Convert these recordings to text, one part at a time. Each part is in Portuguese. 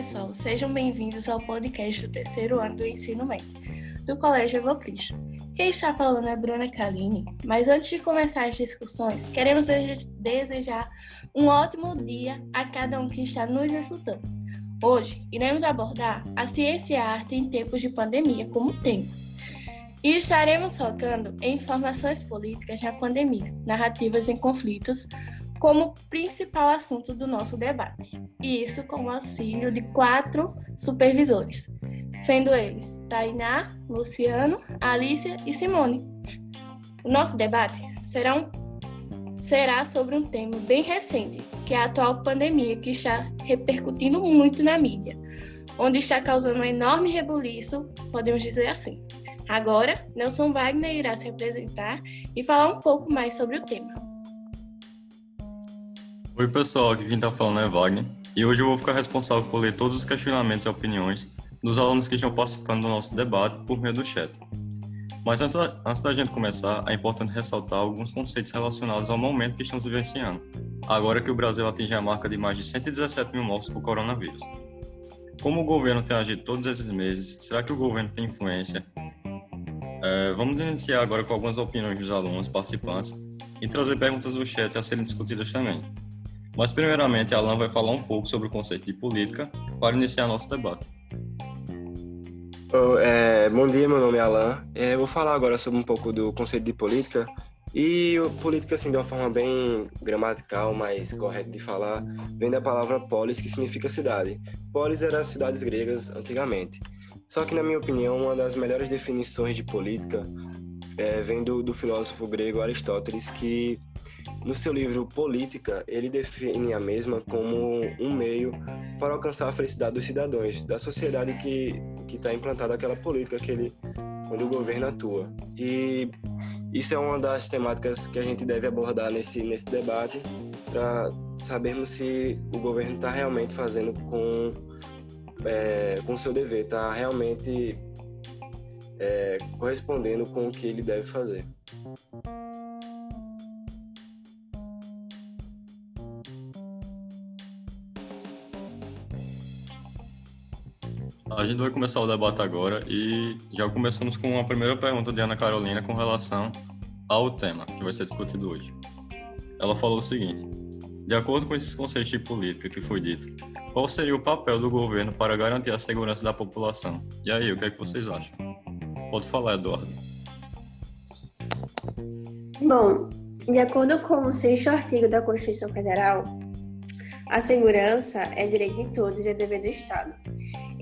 pessoal, sejam bem-vindos ao podcast do terceiro ano do ensino médio do Colégio Evocristo. Quem está falando é Bruna Kaline, mas antes de começar as discussões, queremos desejar um ótimo dia a cada um que está nos escutando. Hoje iremos abordar a ciência e a arte em tempos de pandemia como tema. E estaremos focando em informações políticas na pandemia, narrativas em conflitos, como principal assunto do nosso debate, e isso com o auxílio de quatro supervisores, sendo eles Tainá, Luciano, Alicia e Simone. O nosso debate será, um, será sobre um tema bem recente, que é a atual pandemia que está repercutindo muito na mídia, onde está causando um enorme rebuliço, podemos dizer assim. Agora, Nelson Wagner irá se apresentar e falar um pouco mais sobre o tema. Oi pessoal, aqui quem está falando é Wagner e hoje eu vou ficar responsável por ler todos os questionamentos e opiniões dos alunos que estão participando do nosso debate por meio do chat. Mas antes, antes da gente começar, é importante ressaltar alguns conceitos relacionados ao momento que estamos vivenciando, agora que o Brasil atinge a marca de mais de 117 mil mortes por coronavírus. Como o governo tem agido todos esses meses, será que o governo tem influência? É, vamos iniciar agora com algumas opiniões dos alunos participantes e trazer perguntas do chat a serem discutidas também. Mas, primeiramente, Alan vai falar um pouco sobre o conceito de política para iniciar nosso debate. Oh, é, bom dia, meu nome é Alan. É, vou falar agora sobre um pouco do conceito de política. E política, assim, de uma forma bem gramatical, mais correta de falar, vem da palavra polis, que significa cidade. Polis era cidades gregas antigamente. Só que, na minha opinião, uma das melhores definições de política é, vem do, do filósofo grego Aristóteles, que no seu livro Política, ele define a mesma como um meio para alcançar a felicidade dos cidadãos, da sociedade que está implantada aquela política que ele, onde o governo atua. E isso é uma das temáticas que a gente deve abordar nesse, nesse debate para sabermos se o governo está realmente fazendo com é, com seu dever, está realmente é, correspondendo com o que ele deve fazer. A gente vai começar o debate agora e já começamos com a primeira pergunta de Ana Carolina com relação ao tema que vai ser discutido hoje. Ela falou o seguinte: De acordo com esses conceitos de política que foi dito, qual seria o papel do governo para garantir a segurança da população? E aí, o que é que vocês acham? Pode falar, Eduardo. Bom, de acordo com o sexto artigo da Constituição Federal, a segurança é direito de todos e é dever do Estado.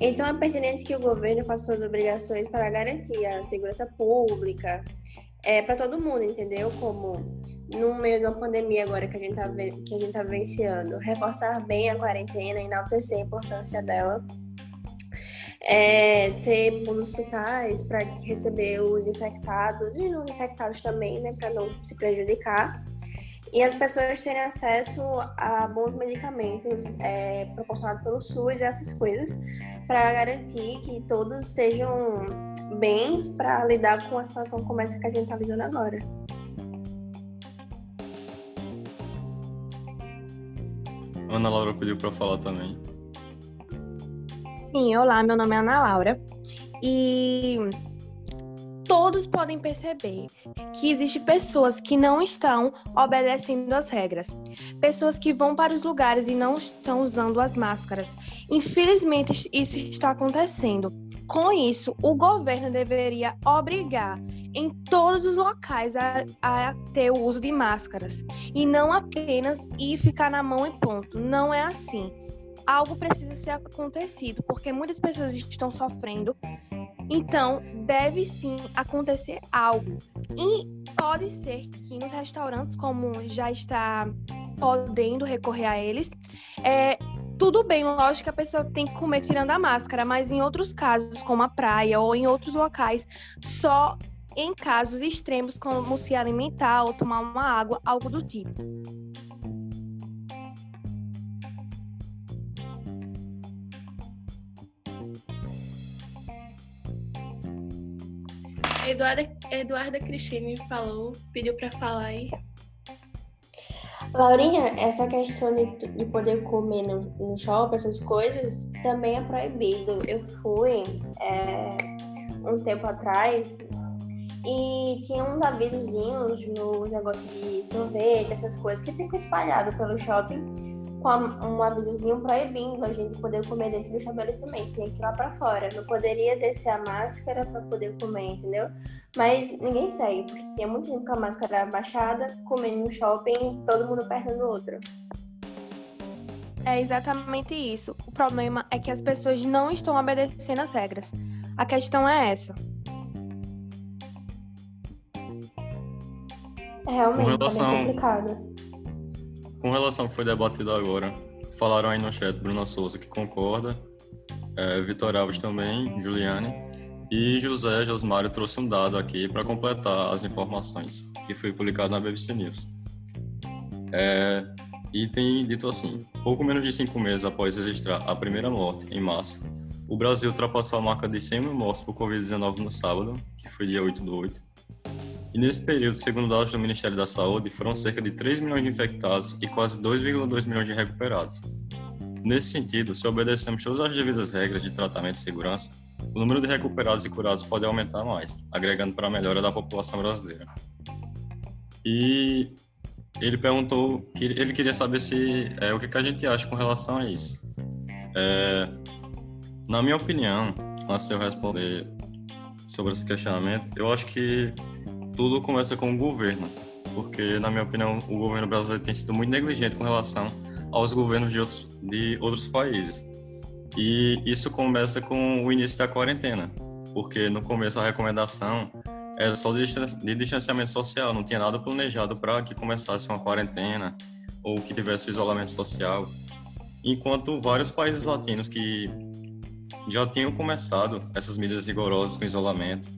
Então, é pertinente que o governo faça suas obrigações para garantir a segurança pública é, para todo mundo, entendeu? Como no meio de uma pandemia agora que a gente está que a gente tá reforçar bem a quarentena, enaltecer a importância dela. É, ter hospitais para receber os infectados e não infectados também, né, para não se prejudicar e as pessoas terem acesso a bons medicamentos é, proporcionados pelo SUS e essas coisas para garantir que todos estejam bens para lidar com a situação como essa que a gente está vivendo agora. Ana Laura pediu para falar também. Sim, olá, meu nome é Ana Laura e todos podem perceber que existem pessoas que não estão obedecendo às regras, pessoas que vão para os lugares e não estão usando as máscaras. Infelizmente, isso está acontecendo. Com isso, o governo deveria obrigar em todos os locais a, a, ter o uso de máscaras e não apenas ir ficar na mão e ponto. Não é assim. Algo precisa ser acontecido porque muitas pessoas estão sofrendo então, deve sim acontecer algo. E pode ser que nos restaurantes, como já está podendo recorrer a eles, é, tudo bem, lógico que a pessoa tem que comer tirando a máscara, mas em outros casos, como a praia ou em outros locais, só em casos extremos, como se alimentar ou tomar uma água, algo do tipo. Eduarda, Eduarda Cristine falou, pediu para falar aí. Laurinha, essa questão de, de poder comer no, no, shopping, essas coisas, também é proibido. Eu fui é, um tempo atrás e tinha uns avisozinhos no negócio de sorvete, essas coisas que ficam espalhados pelo shopping com um avisozinho proibindo a gente poder comer dentro do estabelecimento. Tinha que ir lá para fora. Não poderia descer a máscara para poder comer, entendeu? Mas ninguém segue, porque tinha muito gente com a máscara baixada, comendo no shopping, todo mundo perto do outro. É exatamente isso. O problema é que as pessoas não estão obedecendo as regras. A questão é essa. É realmente com relação... é complicado. Com relação ao que foi debatido agora, falaram aí no chat Bruna Souza que concorda, é, Vitor Alves também, Juliane, e José Josmário trouxe um dado aqui para completar as informações que foi publicado na BBC News. É, e tem dito assim: pouco menos de cinco meses após registrar a primeira morte, em março, o Brasil ultrapassou a marca de 100 mil mortes por Covid-19 no sábado, que foi dia 8 do 8, nesse período, segundo dados do Ministério da Saúde, foram cerca de 3 milhões de infectados e quase 2,2 milhões de recuperados. Nesse sentido, se obedecemos todas as devidas regras de tratamento e segurança, o número de recuperados e curados pode aumentar mais, agregando para a melhora da população brasileira. E ele perguntou que ele queria saber se é, o que, que a gente acha com relação a isso. É, na minha opinião, antes de eu responder sobre esse questionamento, eu acho que tudo começa com o governo, porque, na minha opinião, o governo brasileiro tem sido muito negligente com relação aos governos de outros, de outros países. E isso começa com o início da quarentena, porque no começo a recomendação era só de distanciamento social, não tinha nada planejado para que começasse uma quarentena ou que tivesse isolamento social. Enquanto vários países latinos que já tinham começado essas medidas rigorosas com isolamento,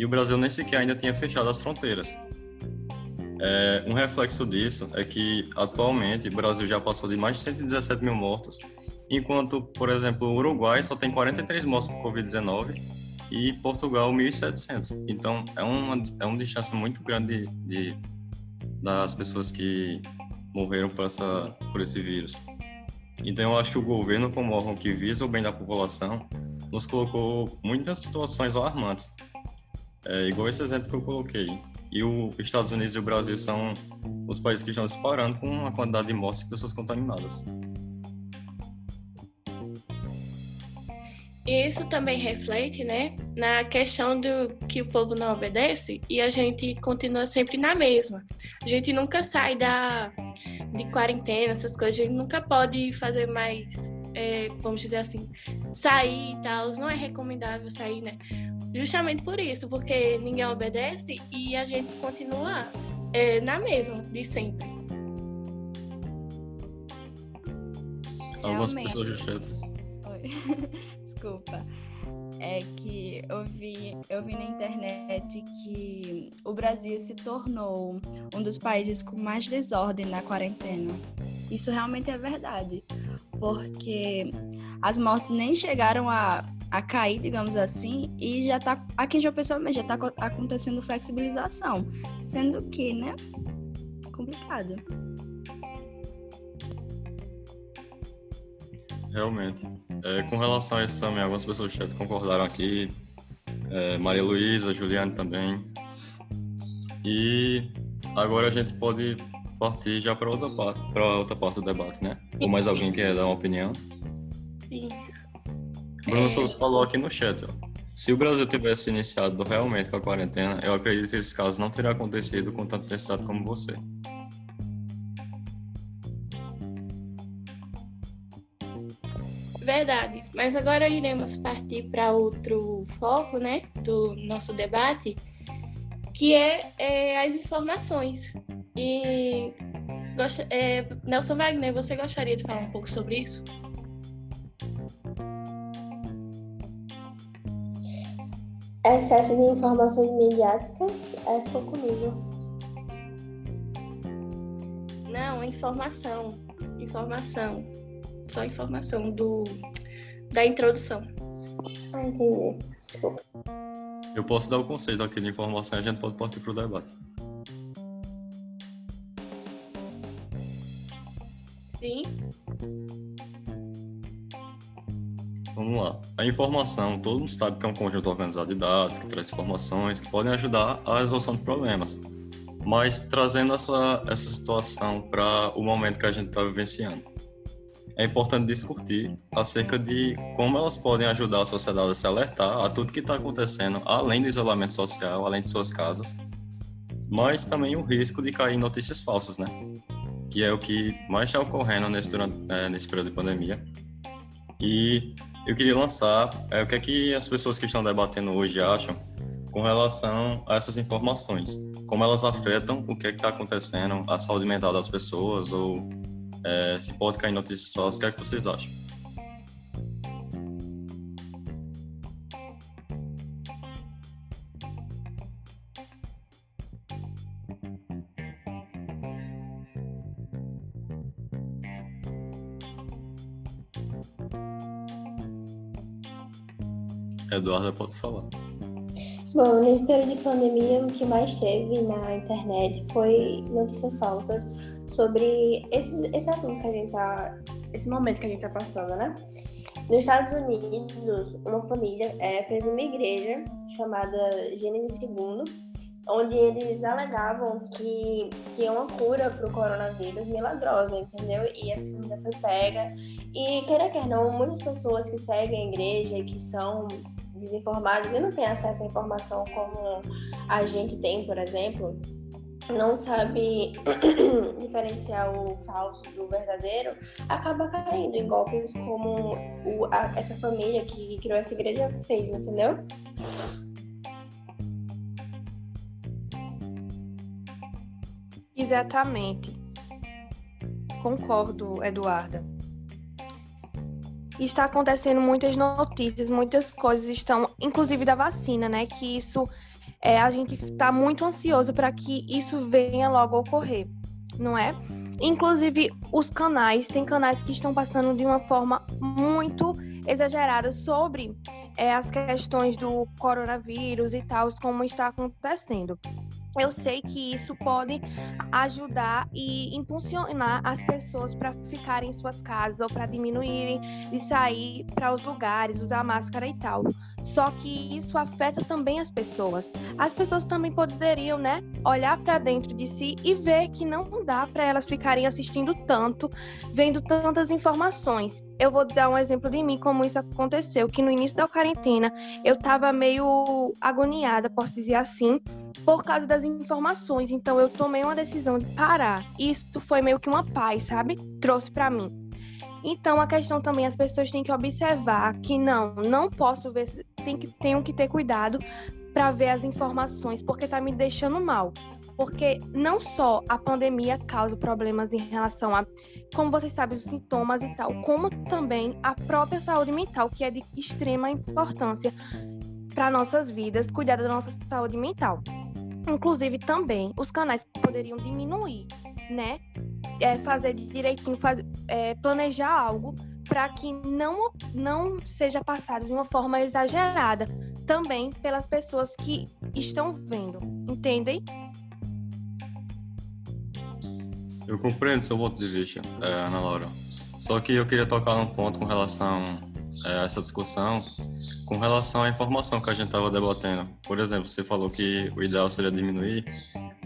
e o Brasil nem sequer ainda tinha fechado as fronteiras. É, um reflexo disso é que, atualmente, o Brasil já passou de mais de 117 mil mortos, enquanto, por exemplo, o Uruguai só tem 43 mortos por Covid-19 e Portugal 1.700. Então, é uma, é uma distância muito grande de, de das pessoas que morreram por, essa, por esse vírus. Então, eu acho que o governo, como órgão que visa o bem da população, nos colocou muitas situações alarmantes é igual esse exemplo que eu coloquei. E os Estados Unidos e o Brasil são os países que estão disparando com a quantidade de mortes de pessoas contaminadas. E isso também reflete, né, na questão do que o povo não obedece e a gente continua sempre na mesma. A gente nunca sai da de quarentena, essas coisas, a gente nunca pode fazer mais, é, vamos dizer assim, sair e tal. Não é recomendável sair, né? Justamente por isso, porque ninguém obedece e a gente continua é, na mesma de sempre. Algumas pessoas já Desculpa. É que eu vi, eu vi na internet que o Brasil se tornou um dos países com mais desordem na quarentena. Isso realmente é verdade, porque as mortes nem chegaram a a cair, digamos assim, e já está aqui em João Pessoa mesmo, já está acontecendo flexibilização, sendo que, né, complicado. Realmente. É, com relação a isso também, algumas pessoas do chat concordaram aqui, é, Maria Luísa, Juliane também. E agora a gente pode partir já para outra parte, para outra parte do debate, né? Ou mais alguém quer dar uma opinião? Sim. Bruno é... Souza falou aqui no chat, ó. Se o Brasil tivesse iniciado realmente com a quarentena, eu acredito que esse caso não teria acontecido com tanta intensidade como você. Verdade. Mas agora iremos partir para outro foco, né, do nosso debate, que é, é as informações. E é, Nelson Wagner, você gostaria de falar um pouco sobre isso? Excesso de informações mediáticas é, ficou comigo. Não, informação. Informação. Só informação do da introdução. Ah, entendi. Desculpa. Eu posso dar o conceito aqui de informação e a gente pode partir para o debate. Sim. Vamos lá. A informação, todo mundo sabe que é um conjunto organizado de dados, que traz informações que podem ajudar a resolução de problemas. Mas trazendo essa, essa situação para o momento que a gente está vivenciando. É importante discutir acerca de como elas podem ajudar a sociedade a se alertar a tudo que está acontecendo, além do isolamento social, além de suas casas, mas também o risco de cair em notícias falsas, né? Que é o que mais está ocorrendo nesse, durante, é, nesse período de pandemia. E eu queria lançar é, o que é que as pessoas que estão debatendo hoje acham com relação a essas informações, como elas afetam o que é está acontecendo, a saúde mental das pessoas, ou é, se pode cair notícias falsas, o que é que vocês acham? Eduardo pode falar. Bom, nesse período de pandemia, o que mais teve na internet foi notícias falsas sobre esse, esse assunto que a gente tá. esse momento que a gente tá passando, né? Nos Estados Unidos, uma família é, fez uma igreja chamada Gênesis II, onde eles alegavam que tinha uma cura para o coronavírus milagrosa, entendeu? E essa família foi pega. E, queira quer não, muitas pessoas que seguem a igreja e que são desinformados e não têm acesso à informação como a gente tem, por exemplo, não sabe diferenciar o falso do verdadeiro, acaba caindo em golpes como o, a, essa família que criou essa igreja fez, entendeu? Exatamente. Concordo, Eduarda está acontecendo muitas notícias, muitas coisas estão, inclusive da vacina, né? Que isso é, a gente está muito ansioso para que isso venha logo ocorrer, não é? Inclusive os canais, tem canais que estão passando de uma forma muito exagerada sobre é, as questões do coronavírus e tal, como está acontecendo eu sei que isso pode ajudar e impulsionar as pessoas para ficarem em suas casas ou para diminuírem de sair para os lugares, usar máscara e tal. Só que isso afeta também as pessoas. As pessoas também poderiam, né, olhar para dentro de si e ver que não dá para elas ficarem assistindo tanto, vendo tantas informações. Eu vou dar um exemplo de mim como isso aconteceu, que no início da quarentena eu estava meio agoniada, posso dizer assim, por causa das informações. Então eu tomei uma decisão de parar. Isso foi meio que uma paz, sabe? Trouxe para mim. Então a questão também as pessoas têm que observar que não, não posso ver, tem que tenho que ter cuidado para ver as informações porque tá me deixando mal. Porque não só a pandemia causa problemas em relação a, como vocês sabem, os sintomas e tal, como também a própria saúde mental, que é de extrema importância para nossas vidas, cuidar da nossa saúde mental. Inclusive, também os canais poderiam diminuir, né? É, fazer direitinho, fazer, é, planejar algo para que não, não seja passado de uma forma exagerada também pelas pessoas que estão vendo, entendem? Eu compreendo seu ponto de vista, é, Ana Laura. Só que eu queria tocar num ponto com relação é, a essa discussão, com relação à informação que a gente estava debatendo. Por exemplo, você falou que o ideal seria diminuir,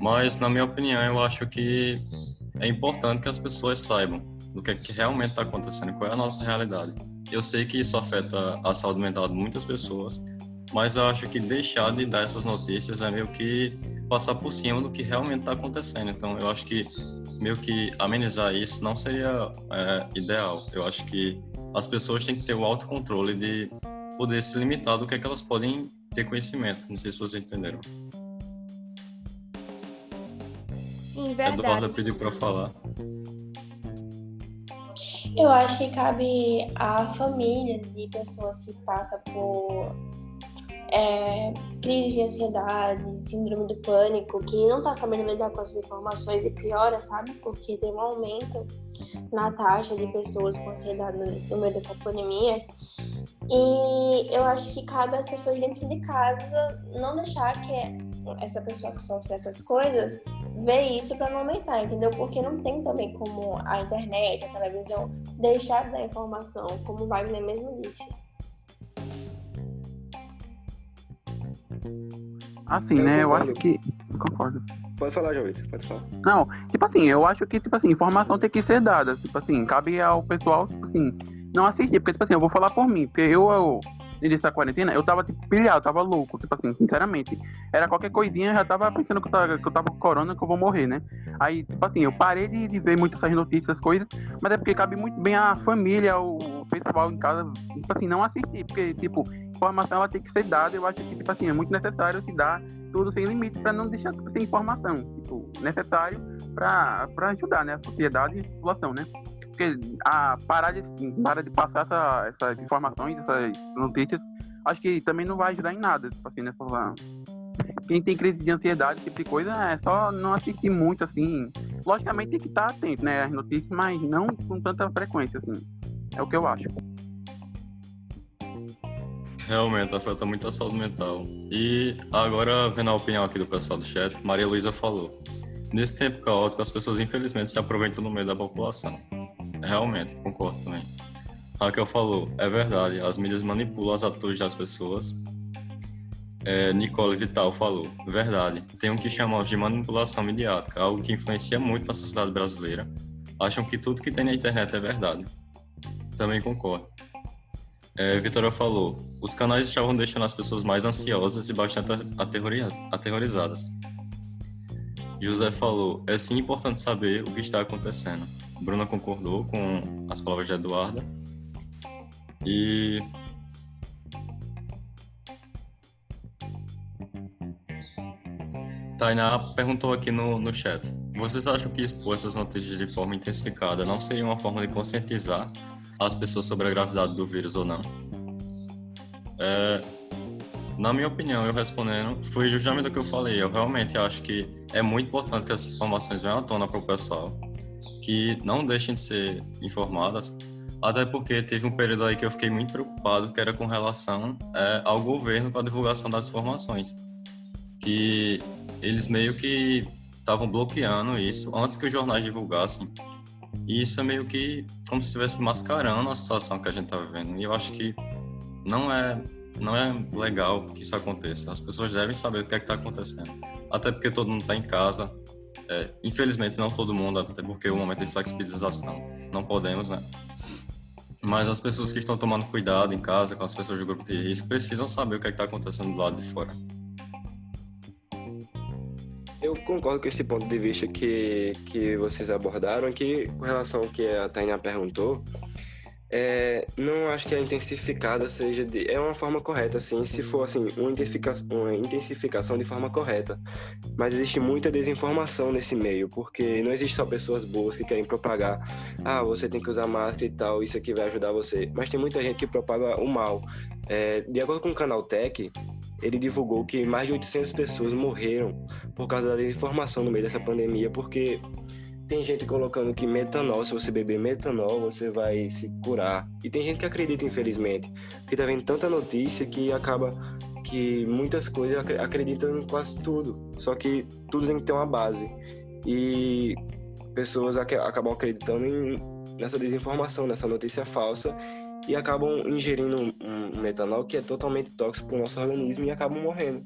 mas, na minha opinião, eu acho que é importante que as pessoas saibam do que, é que realmente está acontecendo, qual é a nossa realidade. Eu sei que isso afeta a saúde mental de muitas pessoas, mas eu acho que deixar de dar essas notícias é meio que passar por cima do que realmente está acontecendo. Então, eu acho que meio que amenizar isso não seria é, ideal. Eu acho que as pessoas têm que ter o autocontrole de poder se limitar do que, é que elas podem ter conhecimento. Não sei se vocês entenderam. Sim, verdade. Eduarda pediu para falar. Eu acho que cabe à família de pessoas que passam por é, crise de ansiedade, síndrome do pânico, que não está sabendo lidar com essas informações e piora, sabe? Porque tem um aumento na taxa de pessoas com ansiedade no, no meio dessa pandemia. E eu acho que cabe às pessoas dentro de casa não deixar que essa pessoa que sofre essas coisas vê isso para não aumentar, entendeu? Porque não tem também como a internet, a televisão deixar de dar informação, como o Wagner mesmo disse. Assim, Eu né? Eu concordo. acho que. Concordo. Pode falar, João Vitor, pode falar. Não, tipo assim, eu acho que, tipo assim, informação tem que ser dada. Tipo assim, cabe ao pessoal, tipo assim, não assistir. Porque, tipo assim, eu vou falar por mim. Porque eu, eu início da quarentena, eu tava, tipo, pilhado, tava louco. Tipo assim, sinceramente. Era qualquer coisinha, eu já tava pensando que eu tava, que eu tava com corona, que eu vou morrer, né? Aí, tipo assim, eu parei de, de ver muito essas notícias, coisas. Mas é porque cabe muito bem a família, o pessoal em casa, tipo assim, não assistir. Porque, tipo, informação ela tem que ser dada. Eu acho que, tipo assim, é muito necessário se dar tudo sem limite para não deixar tipo, sem informação. Tipo, necessário para ajudar, né? A sociedade e a população, né? Porque a parar de, parar de passar essa, essas informações, essas notícias, acho que também não vai ajudar em nada. Tipo assim, nessa, quem tem crise de ansiedade, esse tipo de coisa, é só não assistir muito, assim. Logicamente tem que estar atento, né, às notícias, mas não com tanta frequência, assim. É o que eu acho. Realmente afeta muito a saúde mental. E agora, vendo a opinião aqui do pessoal do chat, Maria Luísa falou. Nesse tempo caótico, as pessoas infelizmente se aproveitam no meio da população. Realmente, concordo também. Raquel falou, é verdade, as mídias manipulam as atitudes das pessoas. É, Nicole Vital falou, verdade, tem o que chamamos de manipulação midiática, algo que influencia muito na sociedade brasileira. Acham que tudo que tem na internet é verdade. Também concordo. É, Vitória falou, os canais estavam deixando as pessoas mais ansiosas e bastante aterroriza- aterrorizadas. José falou, é sim importante saber o que está acontecendo. Bruna concordou com as palavras de Eduarda. E Tainá perguntou aqui no, no chat: Vocês acham que expor essas notícias de forma intensificada não seria uma forma de conscientizar as pessoas sobre a gravidade do vírus ou não? É, na minha opinião, eu respondendo, foi justamente o que eu falei. Eu realmente acho que é muito importante que essas informações venham à tona para o pessoal, que não deixem de ser informadas, até porque teve um período aí que eu fiquei muito preocupado, que era com relação é, ao governo com a divulgação das informações. Que eles meio que estavam bloqueando isso antes que os jornais divulgassem. E isso é meio que como se estivesse mascarando a situação que a gente está vivendo. E eu acho que não é não é legal que isso aconteça. As pessoas devem saber o que é que está acontecendo. Até porque todo mundo está em casa. É, infelizmente não todo mundo, até porque o momento de flexibilização não podemos, né? Mas as pessoas que estão tomando cuidado em casa com as pessoas do grupo de risco precisam saber o que é está acontecendo do lado de fora. Eu concordo com esse ponto de vista que, que vocês abordaram, que com relação ao que a Tainá perguntou, é, não acho que a intensificada seja de, é uma forma correta, assim, se for assim uma intensificação, uma intensificação de forma correta. Mas existe muita desinformação nesse meio, porque não existe só pessoas boas que querem propagar, ah, você tem que usar máscara e tal, isso aqui vai ajudar você. Mas tem muita gente que propaga o mal. É, de acordo com o canal Tech, ele divulgou que mais de 800 pessoas morreram por causa da desinformação no meio dessa pandemia, porque tem gente colocando que metanol, se você beber metanol, você vai se curar. E tem gente que acredita, infelizmente, porque tá vendo tanta notícia que acaba que muitas coisas acre- acreditam em quase tudo. Só que tudo tem que ter uma base. E pessoas ac- acabam acreditando em, nessa desinformação, nessa notícia falsa e acabam ingerindo um, metanol que é totalmente tóxico para o nosso organismo e acabam morrendo.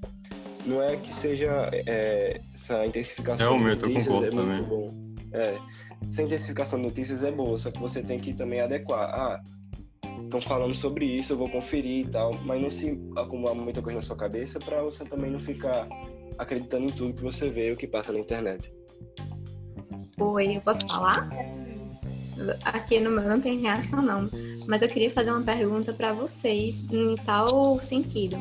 Não é que seja é, essa intensificação Realmente, de eu notícias concordo é muito também. bom. É, essa intensificação de notícias é boa, só que você tem que também adequar. Ah, estão falando sobre isso, eu vou conferir e tal, mas não se acumular muita coisa na sua cabeça para você também não ficar acreditando em tudo que você vê, o que passa na internet. Oi, eu posso falar? Aqui no meu não tem reação, não. Mas eu queria fazer uma pergunta para vocês em tal sentido.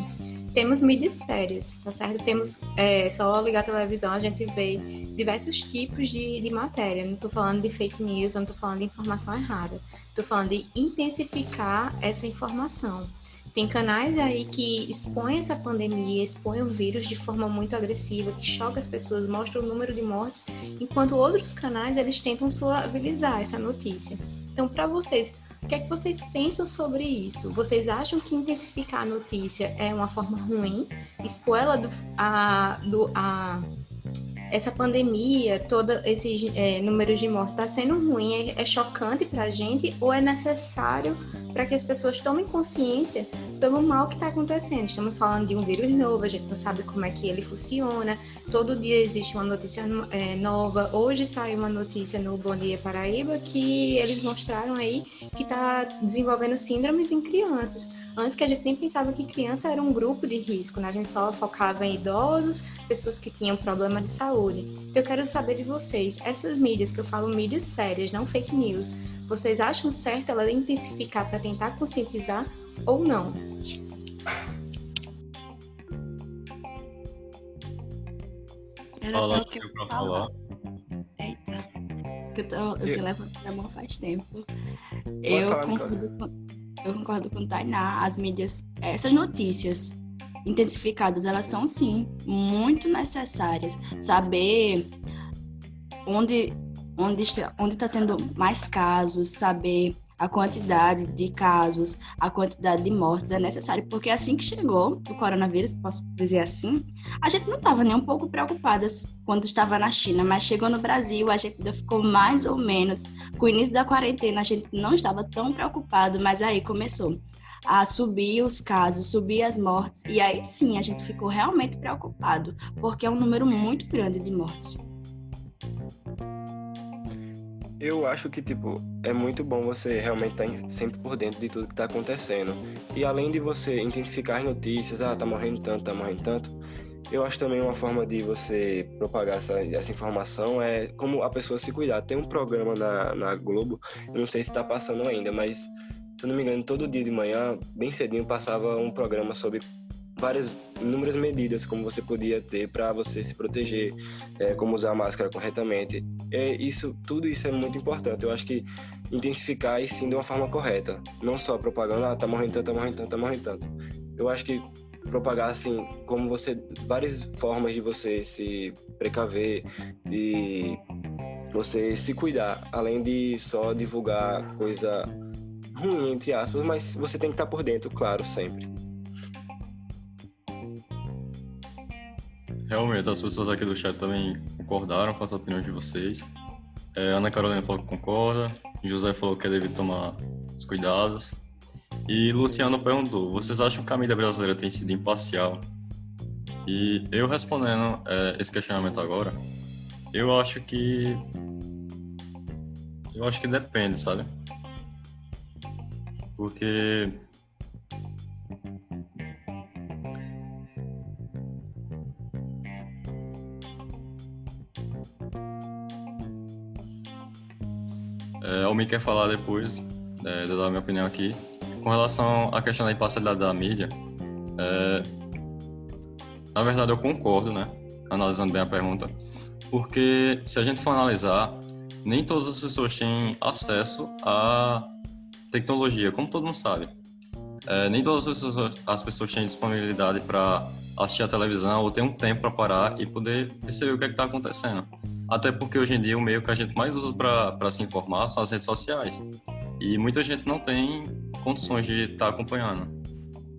Temos mídias sérias, tá certo? Temos é, só ligar a televisão, a gente vê diversos tipos de, de matéria. Não estou falando de fake news, não estou falando de informação errada. Estou falando de intensificar essa informação. Tem canais aí que expõem essa pandemia, expõem o vírus de forma muito agressiva, que choca as pessoas, mostra o número de mortes, enquanto outros canais eles tentam suavizar essa notícia. Então, para vocês, O que é que vocês pensam sobre isso? Vocês acham que intensificar a notícia é uma forma ruim? Expor ela do, a, do, a essa pandemia, todo esse é, número de mortes está sendo ruim, é, é chocante para a gente ou é necessário para que as pessoas tomem consciência pelo mal que está acontecendo? Estamos falando de um vírus novo, a gente não sabe como é que ele funciona, todo dia existe uma notícia é, nova. Hoje saiu uma notícia no Bom Dia Paraíba que eles mostraram aí que está desenvolvendo síndromes em crianças. Antes que a gente nem pensava que criança era um grupo de risco, né? A gente só focava em idosos, pessoas que tinham problema de saúde. Eu quero saber de vocês, essas mídias, que eu falo mídias sérias, não fake news, vocês acham certo ela intensificar para tentar conscientizar ou não? Era Fala que eu pra falar. Eita. Eu, tô, eu Eu- te levantando a mão faz tempo. Eu concordo, com, eu concordo com o Tainá. As mídias, essas notícias intensificadas, elas são sim muito necessárias. Saber onde onde está, onde está tendo mais casos, saber a quantidade de casos, a quantidade de mortes é necessário, porque assim que chegou o coronavírus, posso dizer assim, a gente não estava nem um pouco preocupadas quando estava na China, mas chegou no Brasil, a gente ainda ficou mais ou menos. Com o início da quarentena, a gente não estava tão preocupado, mas aí começou a subir os casos, subir as mortes, e aí sim a gente ficou realmente preocupado, porque é um número muito grande de mortes. Eu acho que, tipo, é muito bom você realmente estar sempre por dentro de tudo que está acontecendo. E além de você identificar as notícias, ah, tá morrendo tanto, tá morrendo tanto, eu acho também uma forma de você propagar essa, essa informação é como a pessoa se cuidar. Tem um programa na, na Globo, eu não sei se está passando ainda, mas se eu não me engano, todo dia de manhã, bem cedinho, passava um programa sobre várias inúmeras medidas como você podia ter para você se proteger, é, como usar a máscara corretamente. É, isso, tudo isso é muito importante. Eu acho que intensificar e sim de uma forma correta, não só propaganda, ah, tá morrendo tanto, tá morrendo tanto, tá morrendo tanto. Eu acho que propagar assim, como você, várias formas de você se precaver, de você se cuidar, além de só divulgar coisa ruim entre aspas, mas você tem que estar por dentro, claro, sempre. Realmente, as pessoas aqui do chat também concordaram com as opiniões de vocês. É, Ana Carolina falou que concorda, José falou que é tomar os cuidados. E Luciano perguntou: vocês acham que a mídia brasileira tem sido imparcial? E eu respondendo é, esse questionamento agora, eu acho que. Eu acho que depende, sabe? Porque É, Mi quer falar depois, é, de dar a minha opinião aqui. Com relação à questão da imparcialidade da mídia, é, na verdade eu concordo, né? Analisando bem a pergunta, porque se a gente for analisar, nem todas as pessoas têm acesso à tecnologia, como todo mundo sabe. É, nem todas as pessoas, as pessoas têm disponibilidade para assistir a televisão ou ter um tempo para parar e poder perceber o que é está acontecendo. Até porque hoje em dia o meio que a gente mais usa para se informar são as redes sociais. E muita gente não tem condições de estar tá acompanhando.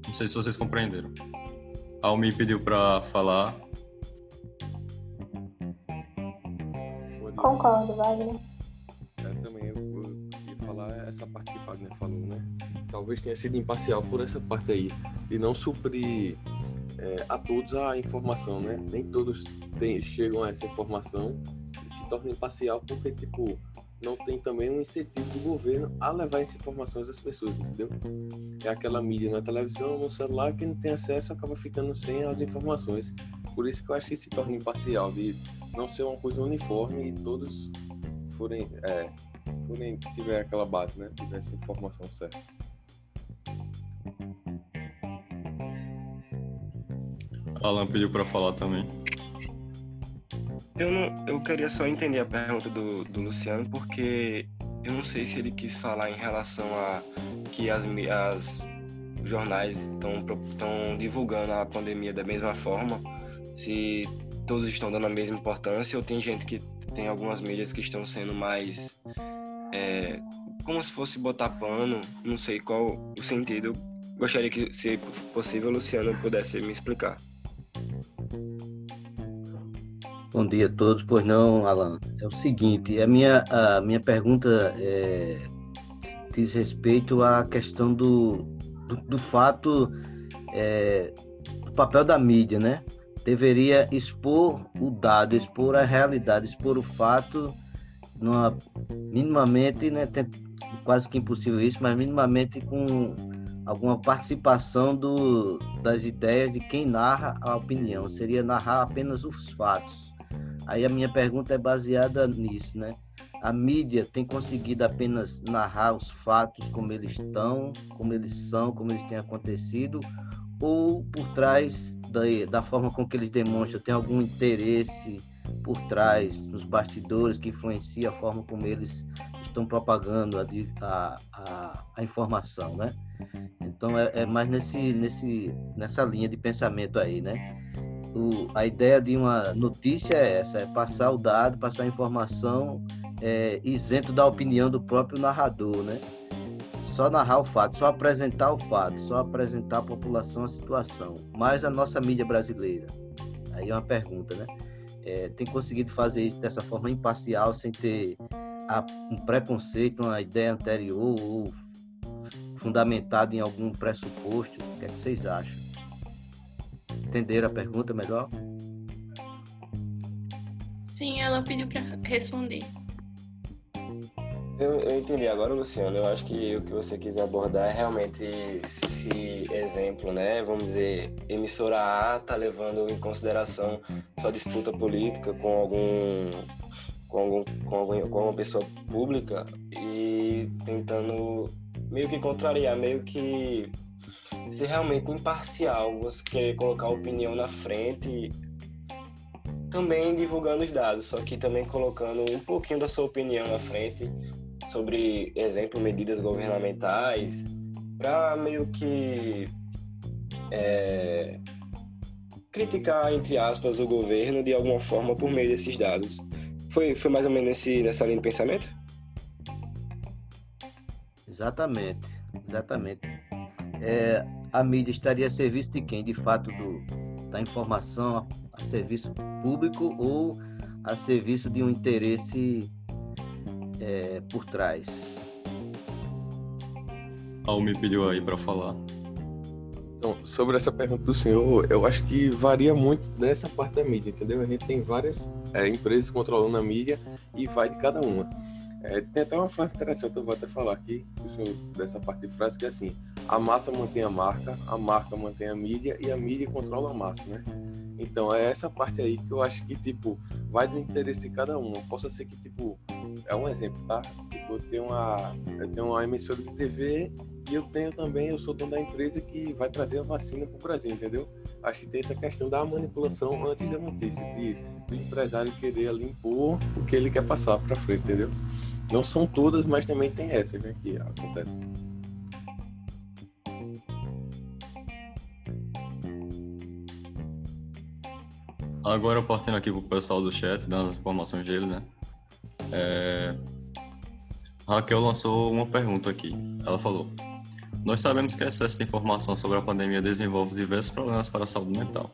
Não sei se vocês compreenderam. A Almi pediu para falar. Concordo, Wagner. É, também eu, eu ia falar essa parte que o Wagner falou, né? Talvez tenha sido imparcial por essa parte aí, de não suprir é, a todos a informação, né? Nem todos tem, chegam a essa informação se torna imparcial porque, tipo, não tem também um incentivo do governo a levar essas informações às pessoas, entendeu? É aquela mídia na televisão, no celular, que não tem acesso acaba ficando sem as informações. Por isso que eu acho que se torna imparcial, de não ser uma coisa uniforme e todos forem, é, forem tiver aquela base, né? Tiver essa informação certa. Alan pediu para falar também. Eu, não, eu queria só entender a pergunta do, do Luciano, porque eu não sei se ele quis falar em relação a que as, as jornais estão divulgando a pandemia da mesma forma, se todos estão dando a mesma importância, ou tem gente que tem algumas mídias que estão sendo mais. é, como se fosse botar pano, não sei qual o sentido. Gostaria que, se possível, Luciano pudesse me explicar. Bom dia a todos. Pois não, Alan. É o seguinte, a minha, a minha pergunta é, diz respeito à questão do, do, do fato é, do papel da mídia, né? Deveria expor o dado, expor a realidade, expor o fato, numa, minimamente, né, quase que impossível isso, mas minimamente com alguma participação do, das ideias de quem narra a opinião. Seria narrar apenas os fatos. Aí a minha pergunta é baseada nisso, né? A mídia tem conseguido apenas narrar os fatos como eles estão, como eles são, como eles têm acontecido, ou por trás da, da forma com que eles demonstram, tem algum interesse por trás, nos bastidores, que influencia a forma como eles estão propagando a, a, a informação, né? Então é, é, mais nesse, nesse, nessa linha de pensamento aí, né? O, a ideia de uma notícia é essa, é passar o dado, passar a informação é, isento da opinião do próprio narrador, né? Só narrar o fato, só apresentar o fato, só apresentar à população a situação. Mas a nossa mídia brasileira, aí é uma pergunta, né? É, tem conseguido fazer isso dessa forma imparcial, sem ter a, um preconceito, uma ideia anterior ou fundamentado em algum pressuposto? O que, é que vocês acham? Entenderam a pergunta melhor? Sim, ela pediu para responder. Eu, eu, entendi agora, Luciano. Eu acho que o que você quis abordar é realmente esse exemplo, né? Vamos dizer, emissora A está levando em consideração sua disputa política com algum com, algum, com, algum, com uma pessoa pública e tentando meio que contrariar, meio que ser realmente imparcial, você querer colocar a opinião na frente, também divulgando os dados, só que também colocando um pouquinho da sua opinião na frente sobre, exemplo, medidas governamentais, para meio que é, criticar, entre aspas, o governo de alguma forma por meio desses dados. Foi, foi mais ou menos nesse, nessa linha de pensamento? Exatamente, exatamente. É, a mídia estaria a serviço de quem? De fato, do, da informação a, a serviço público ou a serviço de um interesse é, por trás? Al me pediu aí para falar. Então, sobre essa pergunta do senhor, eu acho que varia muito dessa parte da mídia, entendeu? A gente tem várias é, empresas controlando a mídia e vai de cada uma. É, tem até uma frase interessante, eu vou até falar aqui, dessa parte de frase, que é assim: a massa mantém a marca, a marca mantém a mídia e a mídia controla a massa, né? Então é essa parte aí que eu acho que, tipo, vai do interesse de cada um. Possa ser que, tipo, é um exemplo, tá? Tipo, eu tenho uma, eu tenho uma emissora de TV e eu tenho também, eu sou dono da empresa que vai trazer a vacina para o Brasil, entendeu? Acho que tem essa questão da manipulação antes da notícia, de do empresário querer ali impor o que ele quer passar para frente, entendeu? Não são todas, mas também tem essa né, que acontece. Agora partindo aqui pro pessoal do chat, dando as informações dele, né? É... Raquel lançou uma pergunta aqui. Ela falou: Nós sabemos que excesso de informação sobre a pandemia desenvolve diversos problemas para a saúde mental.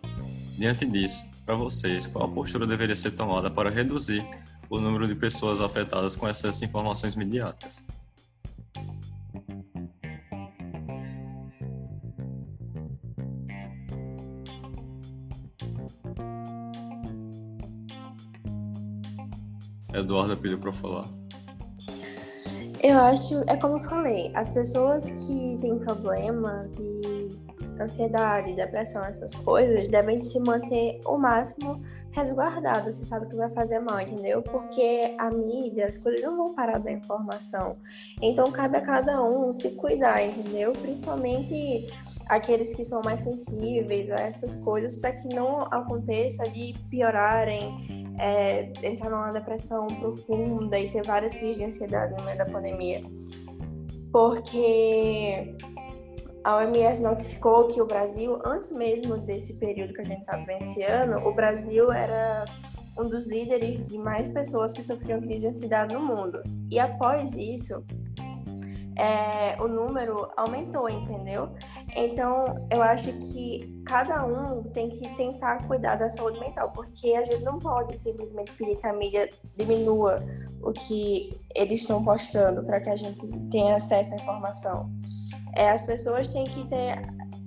Diante disso, para vocês, qual a postura deveria ser tomada para reduzir o número de pessoas afetadas com de informações midiáticas? Eduarda pediu para falar. Eu acho, é como eu falei, as pessoas que têm problema ansiedade, depressão, essas coisas, devem se manter o máximo resguardadas, se sabe que vai fazer mal, entendeu? Porque a mídia, as coisas não vão parar da informação. Então cabe a cada um se cuidar, entendeu? Principalmente aqueles que são mais sensíveis a essas coisas, para que não aconteça de piorarem, é, entrar numa depressão profunda e ter várias crises de ansiedade no meio da pandemia. Porque a OMS notificou que o Brasil, antes mesmo desse período que a gente está vivenciando, o Brasil era um dos líderes de mais pessoas que sofriam crise de ansiedade no mundo. E após isso, é, o número aumentou, entendeu? Então, eu acho que cada um tem que tentar cuidar da saúde mental, porque a gente não pode simplesmente pedir que a mídia diminua o que eles estão postando para que a gente tenha acesso à informação. É, as pessoas têm que ter,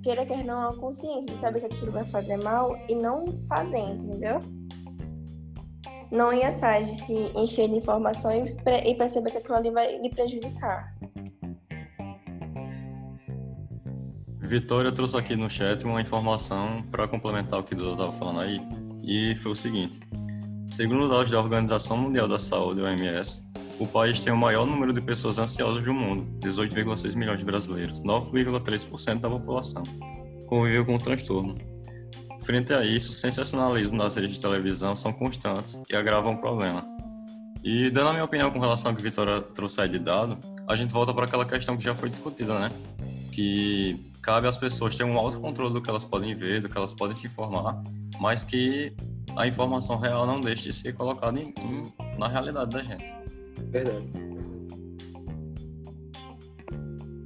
queira quer não, a consciência de saber que aquilo vai fazer mal e não fazer, entendeu? Não ir atrás de se encher de informação e, perceber que aquilo ali vai lhe prejudicar. Vitória trouxe aqui no chat uma informação para complementar o que o Dudu estava falando aí, e foi o seguinte: segundo dados da Organização Mundial da Saúde, OMS, o país tem o maior número de pessoas ansiosas do mundo, 18,6 milhões de brasileiros, 9,3% da população, conviveu com o transtorno. Frente a isso, o sensacionalismo nas redes de televisão são constantes e agravam o problema. E dando a minha opinião com relação ao que a Vitória trouxe aí de dado, a gente volta para aquela questão que já foi discutida, né? Que cabe às pessoas ter um autocontrole do que elas podem ver, do que elas podem se informar, mas que a informação real não deixe de ser colocada em, em, na realidade da gente. Verdade.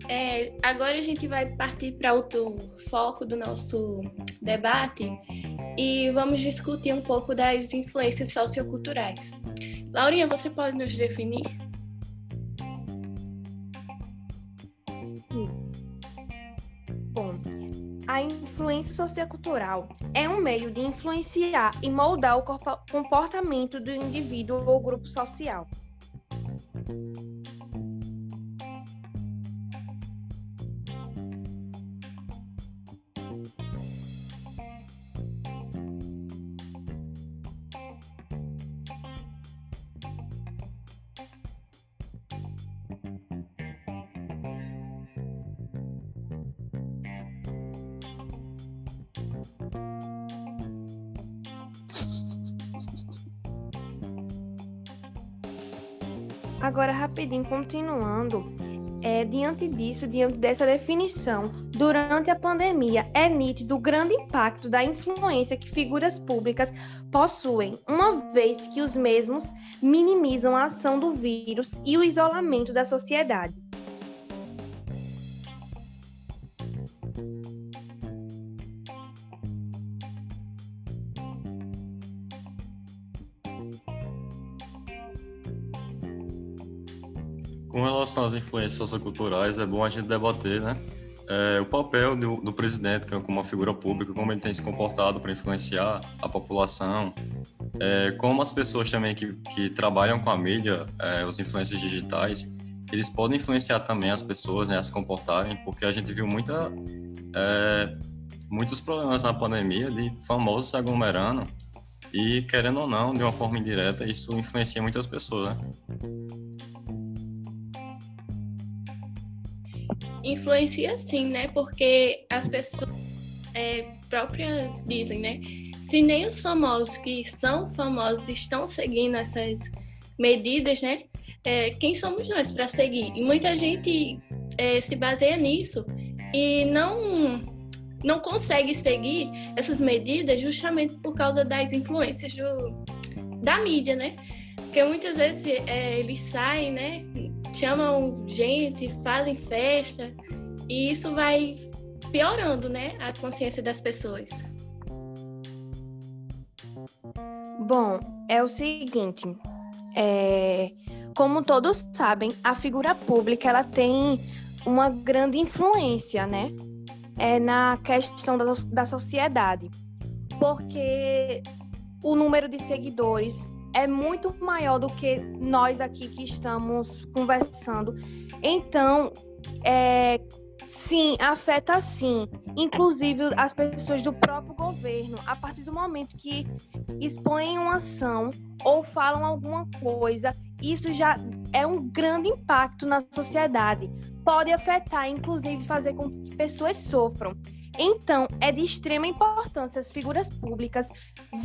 É, agora a gente vai partir para outro foco do nosso debate e vamos discutir um pouco das influências socioculturais. Laurinha, você pode nos definir? A influência sociocultural é um meio de influenciar e moldar o comportamento do indivíduo ou grupo social. Agora, rapidinho, continuando, é, diante disso, diante dessa definição, durante a pandemia, é nítido o grande impacto da influência que figuras públicas possuem, uma vez que os mesmos minimizam a ação do vírus e o isolamento da sociedade. Com relação às influências socioculturais, é bom a gente debater, né? É, o papel do, do, presidente como uma figura pública, como ele tem se comportado para influenciar a população, é, como as pessoas também que, que trabalham com a mídia, é, os influências digitais, eles podem influenciar também as pessoas né, a se comportarem, porque a gente viu muita, é, muitos problemas na pandemia de famosos se aglomerando e, querendo ou não, de uma forma indireta, isso influencia muitas pessoas. Né? Influencia sim, né? Porque as pessoas é, próprias dizem, né? Se nem os famosos que são famosos estão seguindo essas medidas, né? É, quem somos nós para seguir? E muita gente é, se baseia nisso e não não consegue seguir essas medidas justamente por causa das influências do, da mídia, né? Porque muitas vezes é, eles saem, né? Chamam gente, fazem festa, e isso vai piorando, né, a consciência das pessoas. Bom, é o seguinte, é, como todos sabem, a figura pública ela tem uma grande influência, né, é, na questão da, da sociedade, porque o número de seguidores é muito maior do que nós aqui que estamos conversando. Então, é, sim, afeta sim, inclusive as pessoas do próprio governo, a partir do momento que expõem uma ação ou falam alguma coisa, isso já é um grande impacto na sociedade. Pode afetar, inclusive, fazer com que pessoas sofram. Então, é de extrema importância as figuras públicas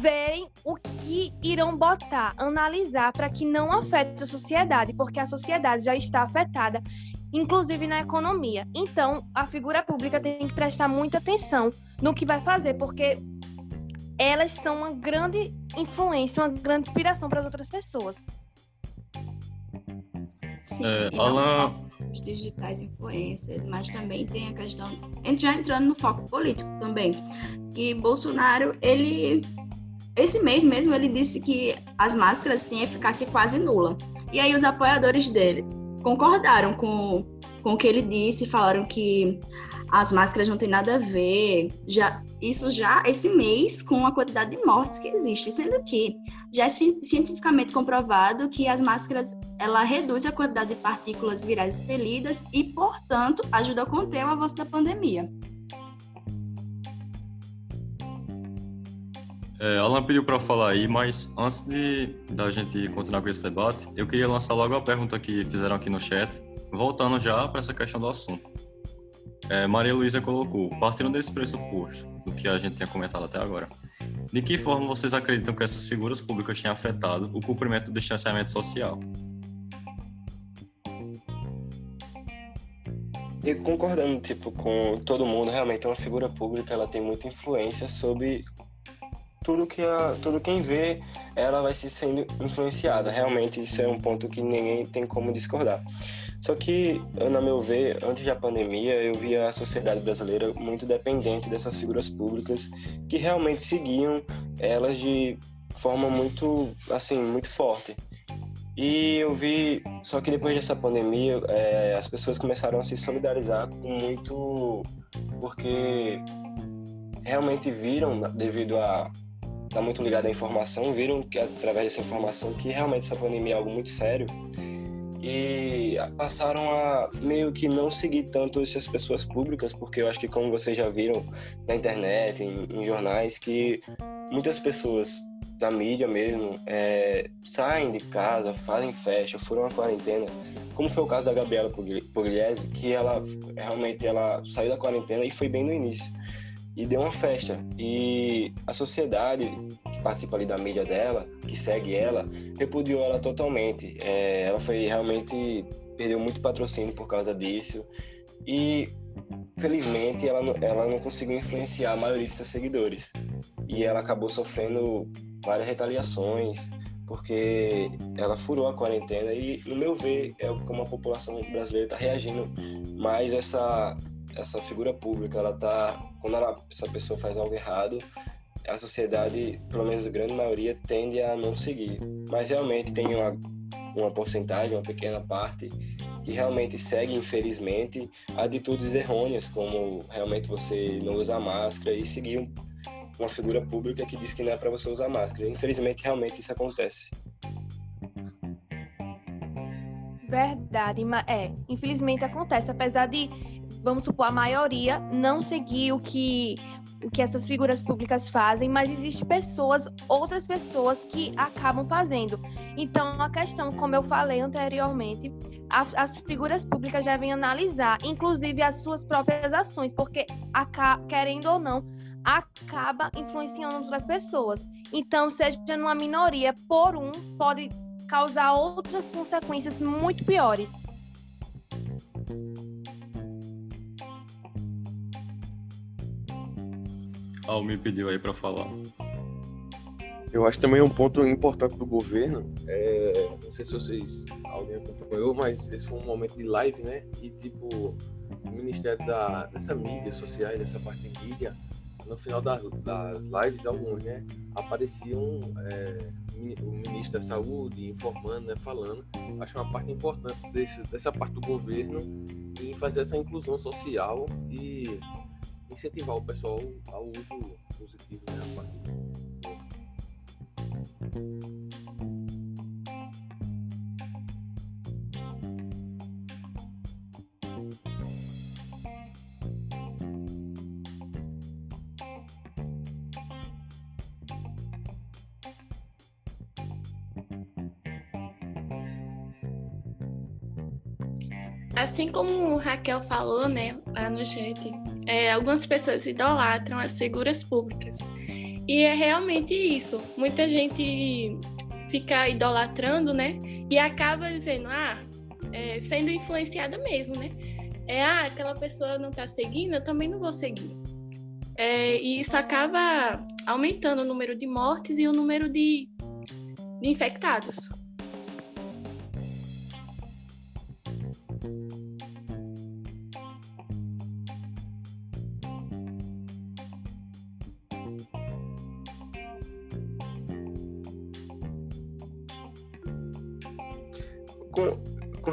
verem o que irão botar, analisar para que não afete a sociedade, porque a sociedade já está afetada, inclusive na economia. Então, a figura pública tem que prestar muita atenção no que vai fazer, porque elas são uma grande influência, uma grande inspiração para as outras pessoas. Sim, É, sim, Alan- os digitais influencers, mas também tem a questão, já entrando no foco político também, que Bolsonaro, ele, esse mês mesmo, ele disse que as máscaras têm eficácia quase nula. E aí os apoiadores dele concordaram com, com o que ele disse, falaram que as máscaras não têm nada a ver, já, isso já esse mês com a quantidade de mortes que existe, sendo que já é ci- cientificamente comprovado que as máscaras ela reduz a quantidade de partículas virais expelidas e, portanto, ajuda a conter o avanço da pandemia. É, Alan pediu para falar aí, mas antes de da gente continuar com esse debate, eu queria lançar logo a pergunta que fizeram aqui no chat, voltando já para essa questão do assunto. É, Maria Luísa colocou, partindo desse pressuposto, do que a gente tinha comentado até agora, de que forma vocês acreditam que essas figuras públicas têm afetado o cumprimento do distanciamento social? E concordando, tipo, com todo mundo, realmente uma figura pública, ela tem muita influência sobre tudo que a, tudo quem vê, ela vai se sendo influenciada. Realmente isso é um ponto que ninguém tem como discordar. Só que, na meu ver, antes da pandemia, eu via a sociedade brasileira muito dependente dessas figuras públicas que realmente seguiam elas de forma muito, assim, muito forte. E eu vi, só que depois dessa pandemia, é, as pessoas começaram a se solidarizar com muito, porque realmente viram, devido a estar muito ligado à informação, viram que através dessa informação que realmente essa pandemia é algo muito sério e passaram a meio que não seguir tanto essas pessoas públicas, porque eu acho que como vocês já viram na internet, em, em jornais, que muitas pessoas da mídia mesmo é, saem de casa, fazem festa, foram à quarentena, como foi o caso da Gabriela Pugliese, que ela realmente ela saiu da quarentena e foi bem no início e deu uma festa. E a sociedade participa ali da mídia dela, que segue ela, repudiou ela totalmente. É, ela foi realmente perdeu muito patrocínio por causa disso. E felizmente ela não, ela não conseguiu influenciar a maioria de seus seguidores. E ela acabou sofrendo várias retaliações porque ela furou a quarentena. E no meu ver é como a população brasileira está reagindo mais essa essa figura pública. Ela tá quando ela, essa pessoa faz algo errado a sociedade pelo menos a grande maioria tende a não seguir mas realmente tem uma uma porcentagem uma pequena parte que realmente segue, infelizmente, atitudes errôneas, como realmente você não usar máscara e seguir uma figura pública que diz que não é para você usar máscara. Infelizmente, realmente isso acontece. Verdade, é. Infelizmente acontece, apesar de, vamos supor, a maioria não seguir o que o que essas figuras públicas fazem, mas existem pessoas, outras pessoas que acabam fazendo. Então, a questão, como eu falei anteriormente, a, as figuras públicas devem analisar, inclusive as suas próprias ações, porque, querendo ou não, acaba influenciando outras pessoas. Então, seja numa minoria, por um, pode causar outras consequências muito piores. Al me pediu aí para falar. Eu acho também um ponto importante do governo, é, não sei se vocês, alguém acompanhou, mas esse foi um momento de live, né? E tipo, o Ministério da, dessa mídia sociais, dessa parte de mídia, no final das, das lives, alguns, né? Apareciam é, o ministro da Saúde informando, né? Falando. Acho uma parte importante desse, dessa parte do governo em fazer essa inclusão social e incentivar o pessoal ao uso positivo, né? A Assim como Raquel falou, né, lá no chat, é, algumas pessoas idolatram as figuras públicas. E é realmente isso. Muita gente fica idolatrando, né? E acaba dizendo, ah, é, sendo influenciada mesmo, né? É, ah, aquela pessoa não tá seguindo, eu também não vou seguir. É, e isso acaba aumentando o número de mortes e o número de, de infectados.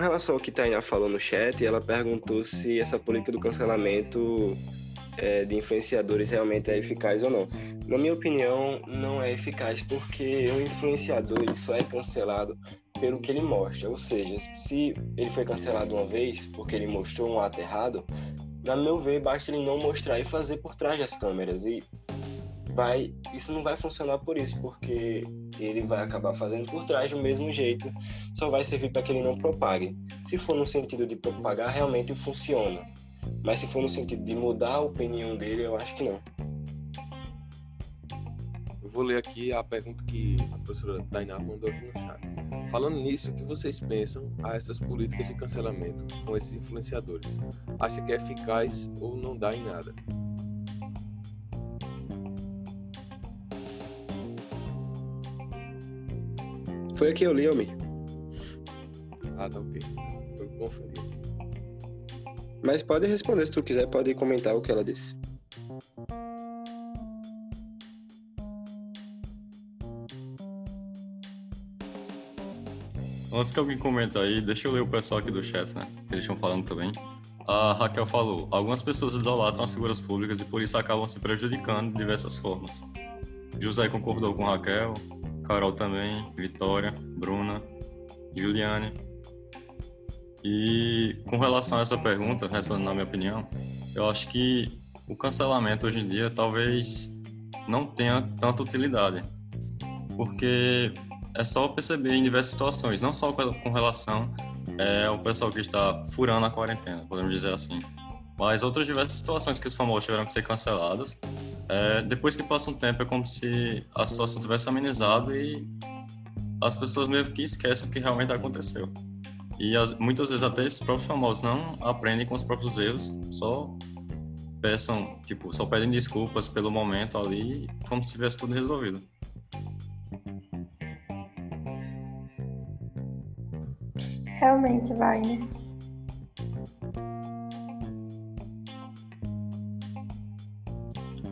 Relação ao que Tainá falou no chat, ela perguntou se essa política do cancelamento é, de influenciadores realmente é eficaz ou não. Na minha opinião, não é eficaz porque o influenciador ele só é cancelado pelo que ele mostra. Ou seja, se ele foi cancelado uma vez porque ele mostrou um ato errado, na meu ver, basta ele não mostrar e fazer por trás das câmeras. E vai, isso não vai funcionar por isso, porque ele vai acabar fazendo por trás do mesmo jeito, só vai servir para que ele não propague. Se for no sentido de propagar, realmente funciona. Mas se for no sentido de mudar a opinião dele, eu acho que não. Eu vou ler aqui a pergunta que a professora Tainá mandou aqui no chat. Falando nisso, o que vocês pensam a essas políticas de cancelamento com esses influenciadores? Acha que é eficaz ou não dá em nada? Foi aqui eu li, homem. Ah, tá ok. Eu confundi. Mas pode responder se tu quiser, pode comentar o que ela disse. Antes que alguém comenta aí, deixa eu ler o pessoal aqui do chat, né? Que eles estão falando também. A Raquel falou: algumas pessoas idolatram as figuras públicas e por isso acabam se prejudicando de diversas formas. José concordou com Raquel, Carol também, Vitória, Bruna, Juliane. E com relação a essa pergunta, respondendo na minha opinião, eu acho que o cancelamento hoje em dia talvez não tenha tanta utilidade. Porque é só perceber em diversas situações, não só com relação é, ao pessoal que está furando a quarentena, podemos dizer assim, mas outras diversas situações que os famosos tiveram que ser cancelados. É, depois que passa um tempo, é como se a situação tivesse amenizado e as pessoas meio que esquecem o que realmente aconteceu. E as, muitas vezes até esses próprios famosos não aprendem com os próprios erros, só peçam, tipo, só pedem desculpas pelo momento ali, como se tivesse tudo resolvido. Realmente vai,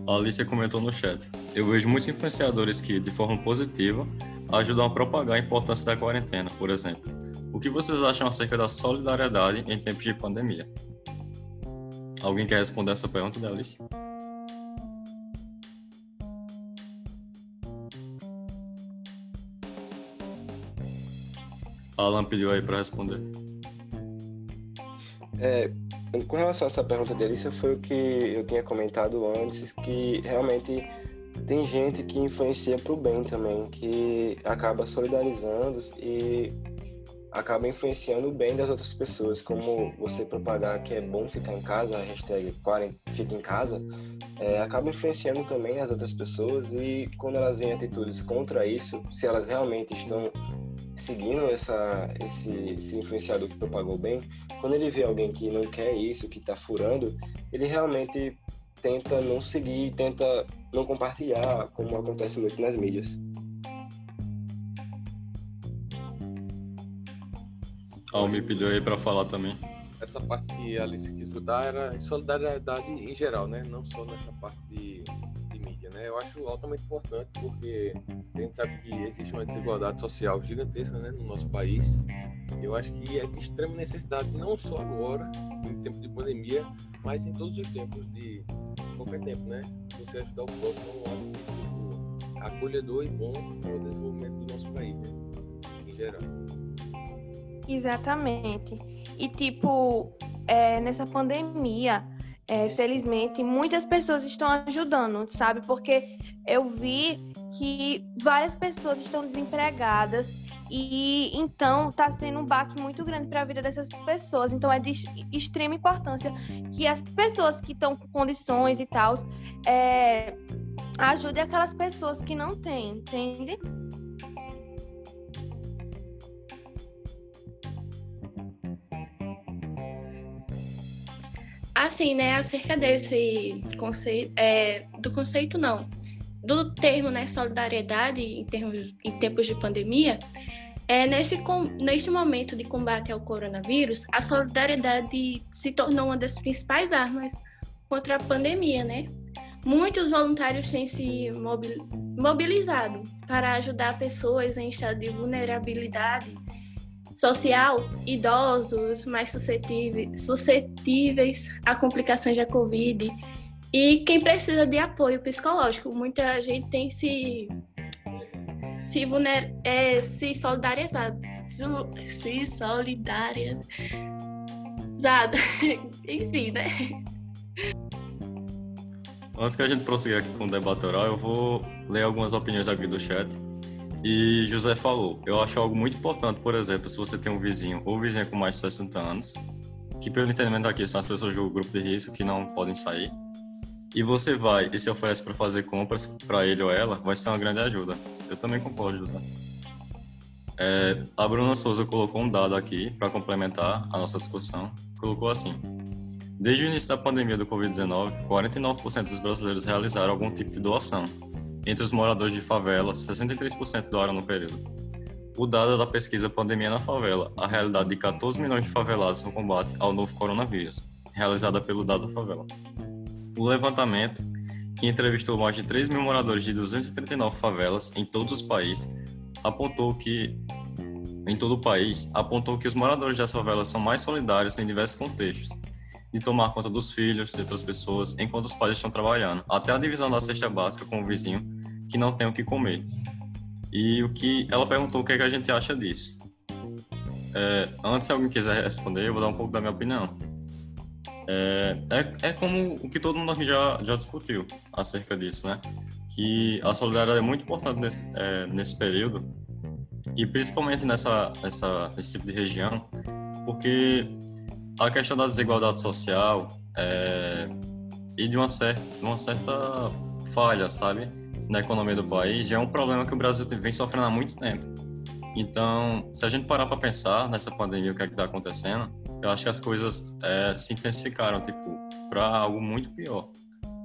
A Alicia comentou no chat. Eu vejo muitos influenciadores que, de forma positiva, ajudam a propagar a importância da quarentena, por exemplo. O que vocês acham acerca da solidariedade em tempos de pandemia? Alguém quer responder essa pergunta da Alice? Alan pediu aí para responder. É, com relação a essa pergunta da Alice, foi o que eu tinha comentado antes, que realmente tem gente que influencia para o bem também, que acaba solidarizando e acaba influenciando o bem das outras pessoas. Como você propagar que é bom ficar em casa, a hashtag fica em casa, é, acaba influenciando também as outras pessoas e quando elas veem atitudes contra isso, se elas realmente estão seguindo essa, esse, esse influenciador que propagou bem, quando ele vê alguém que não quer isso, que está furando, ele realmente tenta não seguir, tenta não compartilhar, como acontece muito nas mídias. Me pediu aí para falar também. Essa parte que a Alice quis mudar era solidariedade em geral, né? Não só nessa parte de, né? Eu acho altamente importante porque a gente sabe que existe uma desigualdade social gigantesca né, no nosso país. Eu acho que é de extrema necessidade, não só agora, em tempo de pandemia, mas em todos os tempos de qualquer tempo, né? Você ajudar o próximo é um tipo, acolhedor e bom para o desenvolvimento do nosso país, né? Em geral. Exatamente. E, tipo, é, nessa pandemia, é, felizmente, muitas pessoas estão ajudando, sabe? Porque eu vi que várias pessoas estão desempregadas e então está sendo um baque muito grande para a vida dessas pessoas. Então é de extrema importância que as pessoas que estão com condições e tal é, ajudem aquelas pessoas que não têm, entende? Assim, né, acerca desse conceito, é, do conceito não, do termo, né, solidariedade em, termos, em tempos de pandemia, é, neste, com, neste momento de combate ao coronavírus, a solidariedade se tornou uma das principais armas contra a pandemia, né? Muitos voluntários têm se mobilizado para ajudar pessoas em estado de vulnerabilidade social, idosos mais suscetíveis, suscetíveis a complicações da Covid e quem precisa de apoio psicológico. Muita gente tem se se, vulner, é, se solidarizado, se solidarizado, enfim, né? Antes que a gente prosseguir aqui com o debate oral, eu vou ler algumas opiniões aqui do chat. E José falou, eu acho algo muito importante, por exemplo, se você tem um vizinho ou vizinha com mais de 60 anos, que pelo entendimento aqui são as pessoas do grupo de risco que não podem sair, e você vai e se oferece para fazer compras para ele ou ela, vai ser uma grande ajuda. Eu também concordo, José. É, a Bruna Souza colocou um dado aqui para complementar a nossa discussão. Colocou assim: Desde o início da pandemia do Covid-19, 49% dos brasileiros realizaram algum tipo de doação. Entre os moradores de favela, 63% doaram no período. O dado da pesquisa Pandemia na Favela, a realidade de 14 milhões de favelados no combate ao novo coronavírus, realizada pelo Data Favela. O levantamento, que entrevistou mais de 3 mil moradores de 239 favelas em todos os países, apontou que em todo o país, apontou que os moradores dessas favelas são mais solidários em diversos contextos, de tomar conta dos filhos de outras pessoas enquanto os pais estão trabalhando, até a divisão da cesta básica com o vizinho que não tem o que comer. E o que ela perguntou o que, é que a gente acha disso. É, antes, se alguém quiser responder, eu vou dar um pouco da minha opinião. É, é, é, como o que todo mundo aqui já, já discutiu acerca disso, né? Que a solidariedade é muito importante nesse, é, nesse período, e principalmente nessa, nessa, nesse tipo de região, porque a questão da desigualdade social é, e de uma certa, uma certa falha, sabe, na economia do país, já é um problema que o Brasil vem sofrendo há muito tempo. Então, se a gente parar para pensar nessa pandemia, o que é está acontecendo, eu acho que as coisas é, se intensificaram, tipo, para algo muito pior.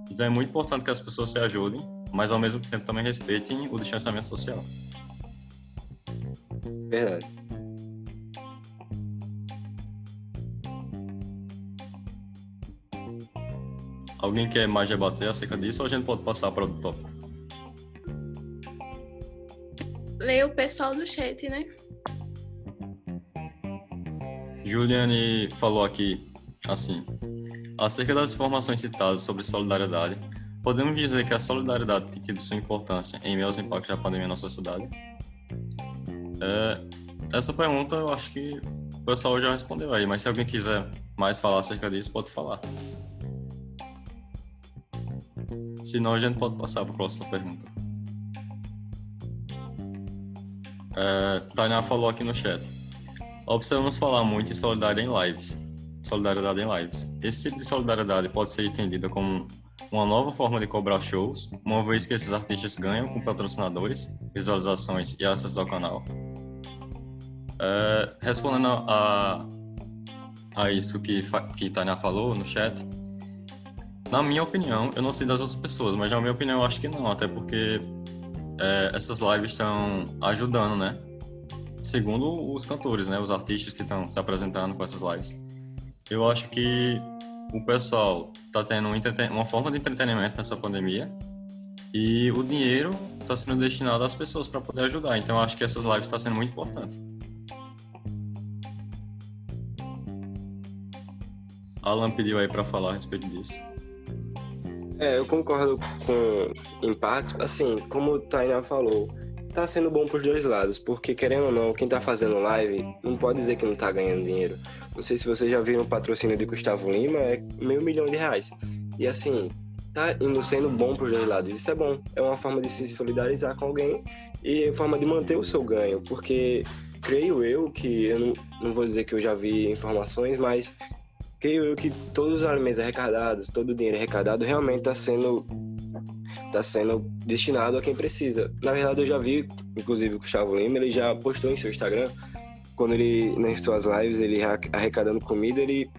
Então é muito importante que as pessoas se ajudem, mas ao mesmo tempo também respeitem o distanciamento social. Verdade. Alguém quer mais debater acerca disso ou a gente pode passar para o tópico? Leia o pessoal do chat, né? Juliane falou aqui assim: acerca das informações citadas sobre solidariedade, podemos dizer que a solidariedade tem tido sua importância em meio aos impactos da pandemia na sociedade? É, essa pergunta eu acho que o pessoal já respondeu aí, mas se alguém quiser mais falar acerca disso, pode falar. Senão a gente pode passar para a próxima pergunta. É, Tainá falou aqui no chat. Observamos falar muito em solidariedade em lives. Solidariedade em lives. Esse tipo de solidariedade pode ser entendida como uma nova forma de cobrar shows, uma vez que esses artistas ganham com patrocinadores, visualizações e acesso ao canal. É, respondendo a, a isso que, que Tânia falou no chat, na minha opinião, eu não sei das outras pessoas, mas na minha opinião eu acho que não, até porque é, essas lives estão ajudando, né? segundo os cantores, né, os artistas que estão se apresentando com essas lives. Eu acho que o pessoal está tendo um uma forma de entretenimento nessa pandemia e o dinheiro está sendo destinado às pessoas para poder ajudar. Então, eu acho que essas lives estão tá sendo muito importantes. Alan pediu aí para falar a respeito disso. É, eu concordo com, em partes, assim, como o Tainá falou, tá sendo bom pros dois lados, porque querendo ou não, quem tá fazendo live não pode dizer que não tá ganhando dinheiro. Não sei se vocês já viram o patrocínio de Gustavo Lima, é meio milhão de reais. E assim, tá indo sendo bom pros dois lados. Isso é bom. É uma forma de se solidarizar com alguém e forma de manter o seu ganho, porque creio eu que, eu não, não vou dizer que eu já vi informações, mas creio eu que todos os alimentos arrecadados, todo o dinheiro arrecadado realmente está sendo está sendo destinado a quem precisa. Na verdade, eu já vi, inclusive, o Gustavo Lima, ele já postou em seu Instagram, quando ele, nas suas lives, ele arrecadando comida, ele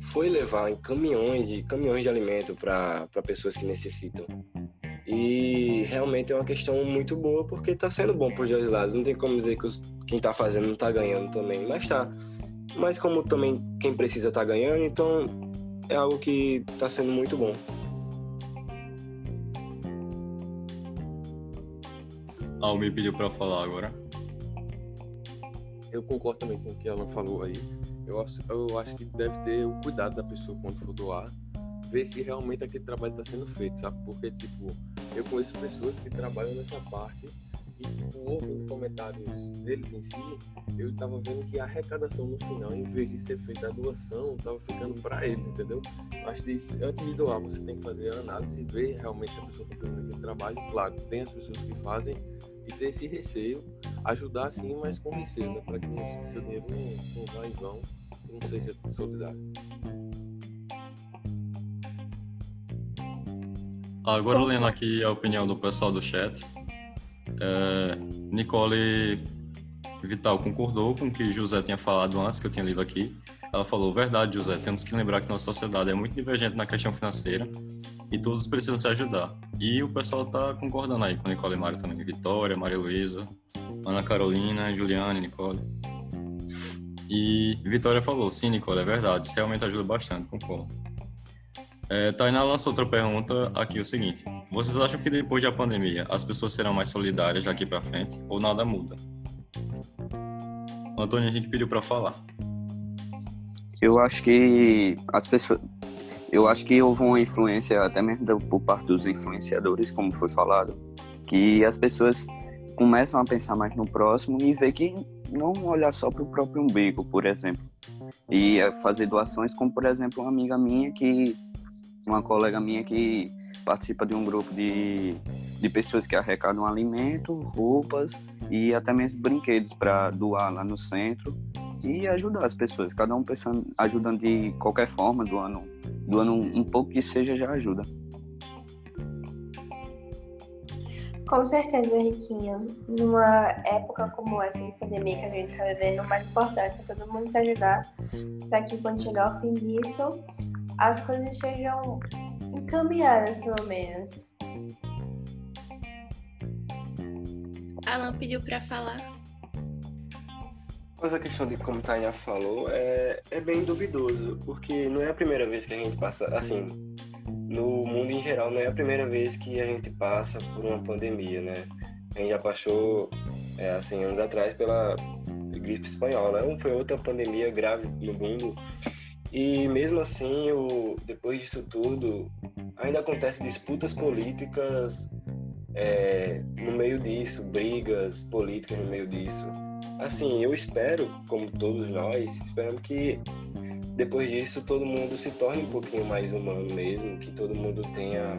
foi levar em caminhões de caminhões de alimento para pessoas que necessitam. E realmente é uma questão muito boa, porque está sendo bom para os dois lados. Não tem como dizer que os, quem está fazendo não está ganhando também, mas está. Mas como também quem precisa está ganhando, então é algo que está sendo muito bom. Al me pediu para falar agora. eu concordo também com o que ela falou aí. Eu acho, eu acho que deve ter o cuidado da pessoa quando for doar, ver se realmente aquele trabalho está sendo feito, sabe? Porque, tipo, eu conheço pessoas que trabalham nessa parte e, tipo, ouvindo comentários deles em si, eu estava vendo que a arrecadação no final, em vez de ser feita a doação, estava ficando para eles, entendeu? Eu acho que antes de doar, você tem que fazer a análise e ver realmente se a pessoa está fazendo aquele trabalho. Claro, tem as pessoas que fazem e ter esse receio, ajudar sim, mas com receio, né? Para que não, seu dinheiro não, não vá em vão e não seja solidário. Agora lendo aqui a opinião do pessoal do chat, é, Nicole Vital concordou com o que José tinha falado antes, que eu tinha lido aqui. Ela falou, verdade, José, temos que lembrar que nossa sociedade é muito divergente na questão financeira e todos precisam se ajudar. E o pessoal está concordando aí com Nicole e Mário também. Vitória, Maria Luísa, Ana Carolina, Juliane, Nicole. E Vitória falou, sim, Nicole, é verdade, isso realmente ajuda bastante, concordo. É, Tainá lançou outra pergunta aqui, o seguinte. Vocês acham que depois da pandemia as pessoas serão mais solidárias daqui para frente ou nada muda? O Antônio Henrique pediu para falar. Eu acho que as pessoas... Eu acho que houve uma influência, até mesmo por parte dos influenciadores, como foi falado, que as pessoas começam a pensar mais no próximo e ver que não olhar só para o próprio umbigo, por exemplo. E fazer doações, como por exemplo uma amiga minha que uma colega minha que participa de um grupo de, de pessoas que arrecadam alimento, roupas e até mesmo brinquedos para doar lá no centro e ajudar as pessoas. Cada um pensando, ajudando de qualquer forma, doando, doando um, pouco que seja já ajuda. Com certeza, Riquinha. Numa época como essa de pandemia que a gente está vivendo, o mais importante é todo mundo se ajudar para que quando chegar ao fim disso, as coisas sejam encaminhadas, pelo menos. Alan pediu para falar. Mas a questão de como Tainá falou é, é bem duvidoso, porque não é a primeira vez que a gente passa, assim, no mundo em geral, não é a primeira vez que a gente passa por uma pandemia, né? A gente já passou, é, assim, anos atrás pela gripe espanhola, né? foi outra pandemia grave no mundo e mesmo assim, o, depois disso tudo, ainda acontece disputas políticas é, no meio disso, brigas políticas no meio disso. Assim, eu espero, como todos nós, esperamos que depois disso todo mundo se torne um pouquinho mais humano mesmo, que todo mundo tenha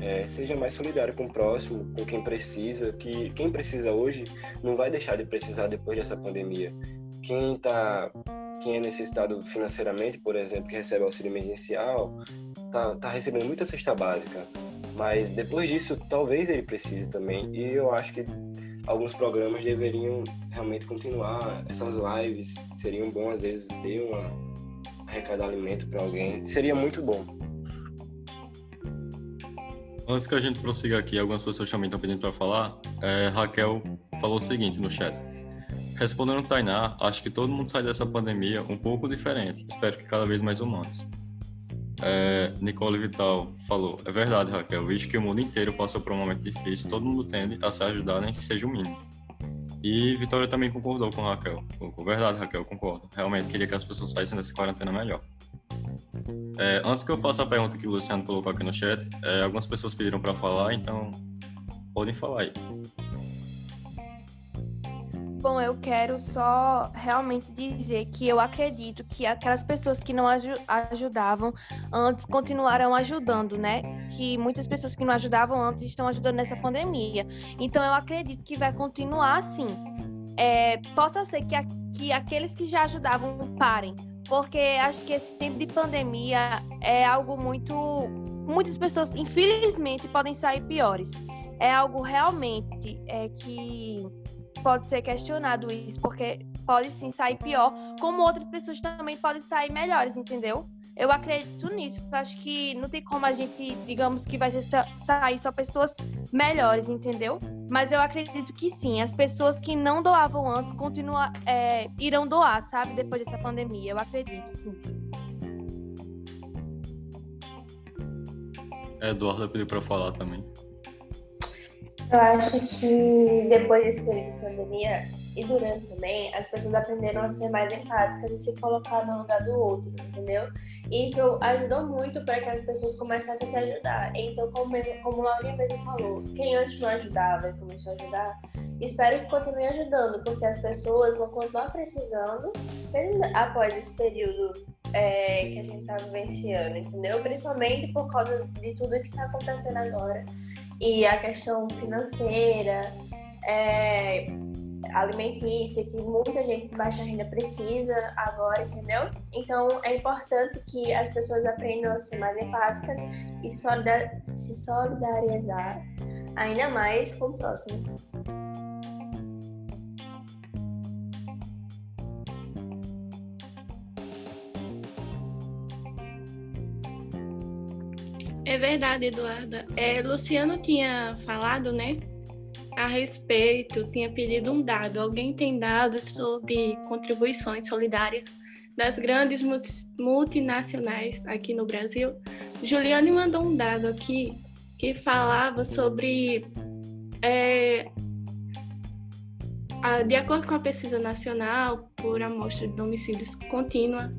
é, seja mais solidário com o próximo, com quem precisa, que quem precisa hoje não vai deixar de precisar depois dessa pandemia. Quem está quem é necessitado financeiramente, por exemplo, que recebe auxílio emergencial, tá, tá recebendo muita cesta básica. Mas depois disso, talvez ele precise também. E eu acho que alguns programas deveriam realmente continuar. Essas lives seriam bom, às vezes, ter uma arrecadar alimento para alguém. Seria muito bom. Antes que a gente prossiga aqui, algumas pessoas também estão pedindo para falar. É, Raquel falou o seguinte no chat. Respondendo Tainá, acho que todo mundo sai dessa pandemia um pouco diferente. Espero que cada vez mais humanos. É, Nicole Vital falou: É verdade, Raquel. Visto que o mundo inteiro passou por um momento difícil, todo mundo tende a se ajudar, nem que seja o mínimo. E Vitória também concordou com Raquel. Com verdade, Raquel, concordo. Realmente queria que as pessoas saíssem dessa quarentena melhor. É, antes que eu faça a pergunta que o Luciano colocou aqui no chat, é, algumas pessoas pediram para falar, então podem falar aí. Bom, eu quero só realmente dizer que eu acredito que aquelas pessoas que não ajudavam antes continuarão ajudando, né? Que muitas pessoas que não ajudavam antes estão ajudando nessa pandemia. Então eu acredito que vai continuar assim. É, possa ser que, a, que aqueles que já ajudavam parem, porque acho que esse tempo de pandemia é algo muito. Muitas pessoas, infelizmente, podem sair piores. É algo realmente é, que pode ser questionado isso, porque pode sim sair pior, como outras pessoas também podem sair melhores, entendeu? Eu acredito nisso. Acho que não tem como a gente, digamos que vai sair só pessoas melhores, entendeu? Mas eu acredito que sim. As pessoas que não doavam antes continuam, é, irão doar, sabe? Depois dessa pandemia. Eu acredito nisso. Eduardo pediu para falar também. Eu acho que depois desse período de pandemia, e durante também, as pessoas aprenderam a ser mais empáticas e se colocar no lugar do outro, entendeu? Isso ajudou muito para que as pessoas começassem a se ajudar. Então, como, mesmo, como Laurinha mesmo falou, quem antes não ajudava e começou a ajudar, espero que continue ajudando, porque as pessoas vão continuar precisando, mesmo após esse período é, que a gente está vivenciando, entendeu? Principalmente por causa de tudo que está acontecendo agora. E a questão financeira, é, alimentícia, que muita gente de baixa renda precisa agora, entendeu? Então é importante que as pessoas aprendam a ser mais empáticas e se solidarizar ainda mais com o próximo. É verdade, Eduarda. É, Luciano tinha falado, né, a respeito, tinha pedido um dado. Alguém tem dados sobre contribuições solidárias das grandes multinacionais aqui no Brasil? Juliane mandou um dado aqui que falava sobre. É, de acordo com a pesquisa nacional por amostra de domicílios contínua,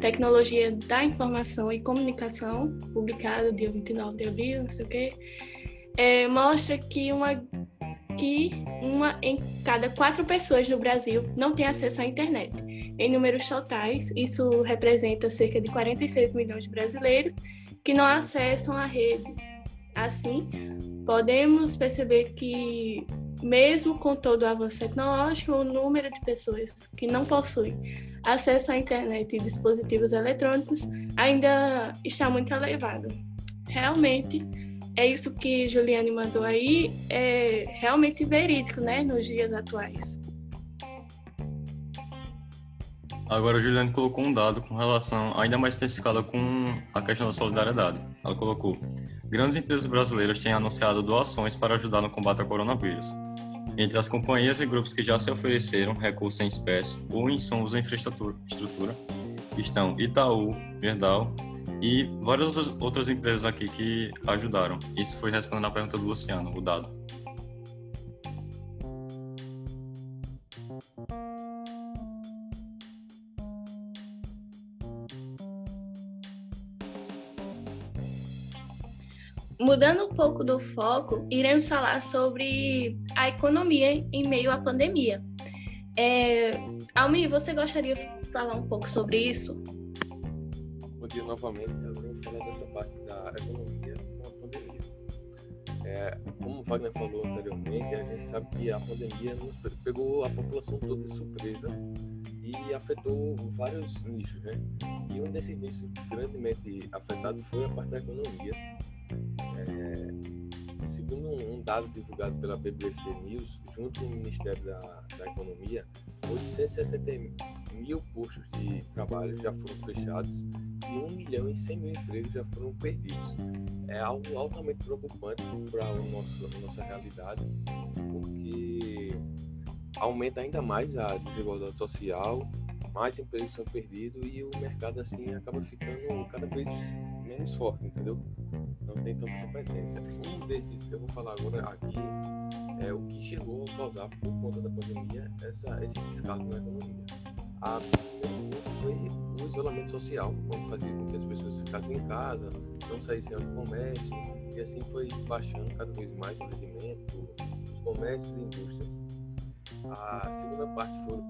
tecnologia da informação e comunicação, publicada dia 29 de abril, não sei o quê, é, mostra que uma que uma em cada quatro pessoas no Brasil não tem acesso à internet. Em números totais, isso representa cerca de 46 milhões de brasileiros que não acessam a rede. Assim, podemos perceber que, mesmo com todo o avanço tecnológico, o número de pessoas que não possuem acesso à internet e dispositivos eletrônicos ainda está muito elevado. Realmente, é isso que Juliane mandou aí, é realmente verídico, né, nos dias atuais. Agora, a Juliane colocou um dado com relação, ainda mais intensificada com a questão da solidariedade. Ela colocou: grandes empresas brasileiras têm anunciado doações para ajudar no combate ao coronavírus. Entre as companhias e grupos que já se ofereceram recursos em espécie ou insumos em infraestrutura estão Itaú, Verdal, e várias outras empresas aqui que ajudaram. Isso foi respondendo a pergunta do Luciano, o dado. Mudando um pouco do foco, iremos falar sobre a economia em meio à pandemia. É, Almi, você gostaria de falar um pouco sobre isso? bom dia novamente. Eu vou falar dessa parte da economia com a pandemia. É, como o Wagner falou anteriormente, a gente sabe que a pandemia nos pegou a população toda de surpresa e afetou vários nichos, né? E um desses nichos grandemente afetado foi a parte da economia. É, segundo um dado divulgado pela BBC News, junto com o Ministério da, da Economia, 860 mil postos de trabalho já foram fechados e 1 milhão e 100 mil empregos já foram perdidos. É algo altamente preocupante para a nossa realidade, porque aumenta ainda mais a desigualdade social, mais empregos são perdidos e o mercado assim acaba ficando cada vez menos forte, entendeu? Não tem tanta competência. Um desses, eu vou falar agora aqui, é o que chegou a causar por conta da pandemia essa, esse descaso na economia a foi o isolamento social, como fazia com que as pessoas ficassem em casa, não saíssem ao comércio, e assim foi baixando cada vez mais o rendimento dos comércios e indústrias. A segunda parte foi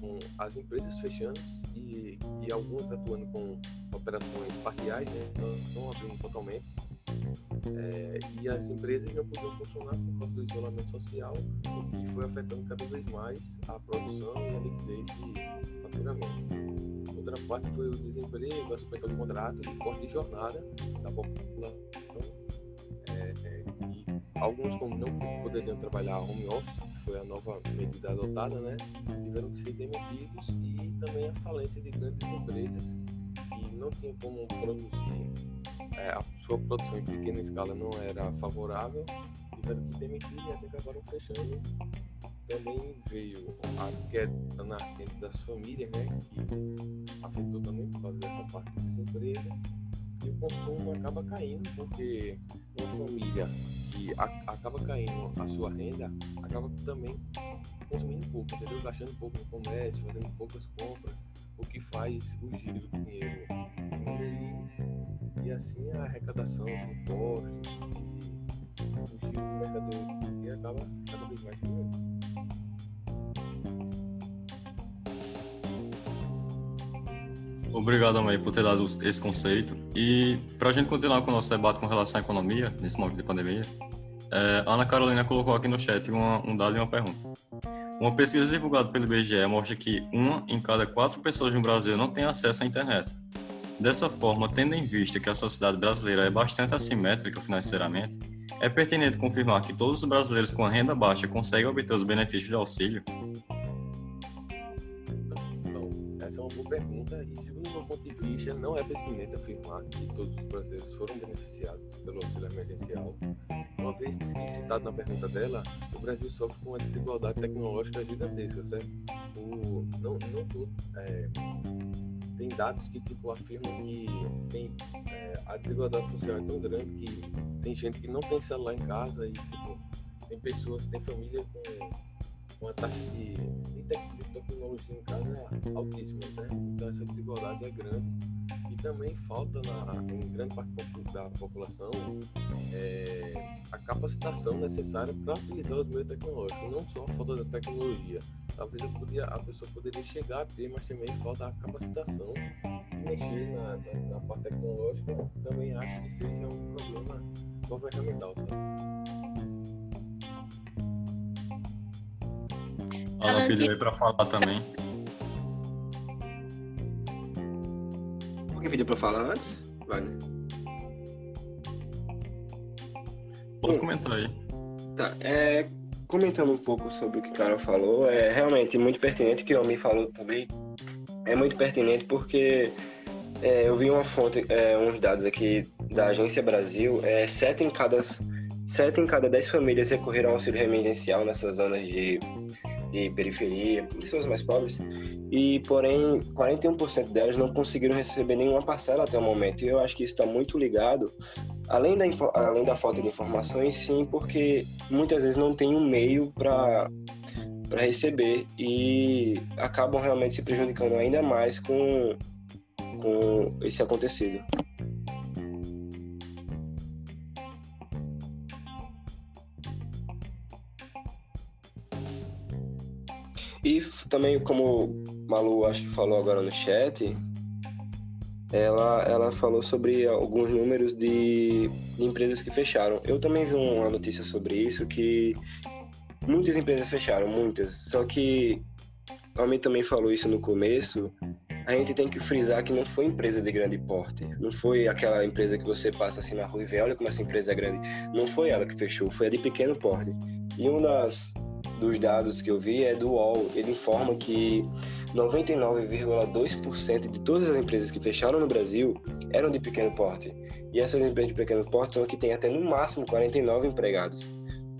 com as empresas fechando e, e algumas atuando com operações parciais, né, não, abrindo totalmente. É, e as empresas não podiam funcionar por causa do isolamento social, o que foi afetando cada vez mais a produção e a liquidez de faturamento. Outra parte foi o desemprego, a suspensão de contrato e corte de jornada da população. É, é, e alguns, como não poderiam trabalhar home office, foi a nova medida adotada, né, tiveram que ser demitidos e também a falência de grandes empresas que não tinham como produzir é, a sua produção em pequena escala não era favorável, tiveram que demitir e assim acabaram fechando. Também veio a queda na renda das famílias, né, que afetou também por causa dessa parte do desemprego. E o consumo acaba caindo, porque uma família que a, acaba caindo a sua renda, acaba também consumindo pouco, entendeu? Gastando pouco no comércio, fazendo poucas compras, o que faz o giro do dinheiro diminuir e assim a arrecadação de impostos e o giro do mercado acaba cada vez mais diminuindo. Obrigado, Amei, por ter dado esse conceito. E para a gente continuar com o nosso debate com relação à economia, nesse momento de pandemia, é, Ana Carolina colocou aqui no chat uma, um dado e uma pergunta. Uma pesquisa divulgada pelo IBGE mostra que uma em cada quatro pessoas no Brasil não tem acesso à internet. Dessa forma, tendo em vista que a sociedade brasileira é bastante assimétrica financeiramente, é pertinente confirmar que todos os brasileiros com renda baixa conseguem obter os benefícios de auxílio? Pergunta e, segundo o meu ponto de vista, não é pertinente afirmar que todos os brasileiros foram beneficiados pelo auxílio emergencial. Uma vez que, citado na pergunta dela, o Brasil sofre com uma desigualdade tecnológica gigantesca, certo? O, não, não tudo. É, tem dados que tipo, afirmam que tem, é, a desigualdade social é tão grande que tem gente que não tem celular em casa e tipo, tem pessoas, tem família com uma taxa de, de tecnologia em casa é altíssima, né? Então essa desigualdade é grande e também falta na, em grande parte da população é, a capacitação necessária para utilizar os meios tecnológicos, não só a falta da tecnologia. Talvez podia, a pessoa poderia chegar a ter, mas também falta a capacitação mexer na, na, na parte tecnológica. Também acho que seja um problema governamental. Sabe? Ela pediu aí pra falar também. Alguém pediu pra falar antes? Wagner? Pode comentar aí. Tá, é, comentando um pouco sobre o que o cara falou, é realmente muito pertinente, que o homem falou também. É muito pertinente porque é, eu vi uma fonte, é, uns dados aqui da Agência Brasil, é, sete em cada sete em cada dez famílias recorreram ao auxílio emergencial nessas zonas de de periferia, pessoas mais pobres, e porém 41% delas não conseguiram receber nenhuma parcela até o momento. E eu acho que isso está muito ligado, além da, além da falta de informações, sim, porque muitas vezes não tem um meio para para receber e acabam realmente se prejudicando ainda mais com, com esse acontecido. E também, como Malu acho que falou agora no chat, ela, ela falou sobre alguns números de, de empresas que fecharam. Eu também vi uma notícia sobre isso, que muitas empresas fecharam, muitas. Só que, a mim também falou isso no começo, a gente tem que frisar que não foi empresa de grande porte. Não foi aquela empresa que você passa assim na rua e vê, olha como essa empresa é grande. Não foi ela que fechou, foi a de pequeno porte. E uma das, dos dados que eu vi é do UOL. Ele informa que 99,2% de todas as empresas que fecharam no Brasil eram de pequeno porte. E essas empresas de pequeno porte são que têm até no máximo 49 empregados.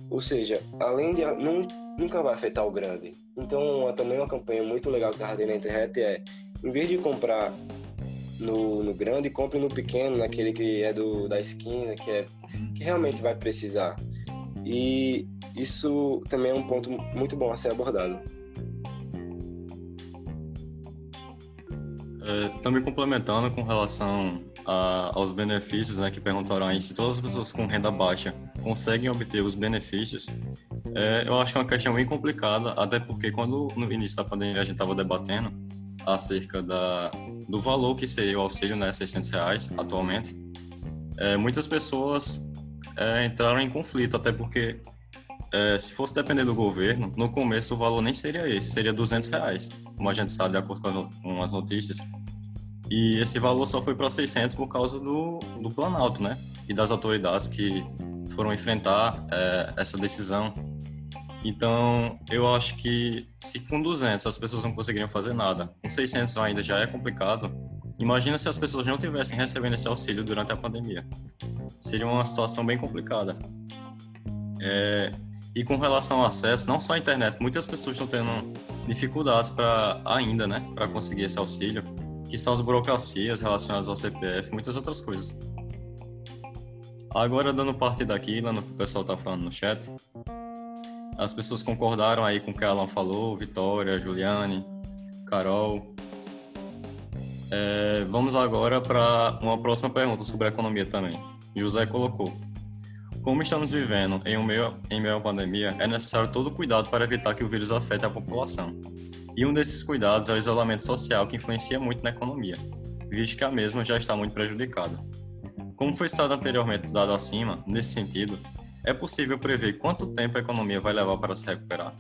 Ou seja, além de não, nunca vai afetar o grande. Então, também uma campanha muito legal que está na internet é, em vez de comprar no, no, grande, compre no pequeno, naquele que é do, da esquina, que é que realmente vai precisar. E isso também é um ponto muito bom a ser abordado. É, também complementando com relação a, aos benefícios, né, que perguntaram aí se todas as pessoas com renda baixa conseguem obter os benefícios, é, eu acho que é uma questão bem complicada, até porque quando no início da pandemia a gente estava debatendo acerca da, do valor que seria o auxílio, né, 600 reais atualmente, é, muitas pessoas é, entraram em conflito, até porque é, se fosse depender do governo, no começo o valor nem seria esse, seria 200 reais, como a gente sabe de acordo com as notícias. E esse valor só foi para 600 por causa do, do Planalto, né? E das autoridades que foram enfrentar é, essa decisão. Então, eu acho que se com 200 as pessoas não conseguiriam fazer nada, com 600 ainda já é complicado. Imagina se as pessoas não tivessem recebendo esse auxílio durante a pandemia. Seria uma situação bem complicada. É, e com relação ao acesso, não só à internet, muitas pessoas estão tendo dificuldades para ainda, né, para conseguir esse auxílio, que são as burocracias relacionadas ao CPF, muitas outras coisas. Agora, dando parte daquilo no que o pessoal está falando no chat, as pessoas concordaram aí com o que a Alan falou, Vitória, Juliane, Carol. É, vamos agora para uma próxima pergunta sobre a economia também. José colocou: Como estamos vivendo em, meio, em meio à pandemia, é necessário todo cuidado para evitar que o vírus afete a população. E um desses cuidados é o isolamento social, que influencia muito na economia, visto que a mesma já está muito prejudicada. Como foi citado anteriormente dado acima, nesse sentido, é possível prever quanto tempo a economia vai levar para se recuperar?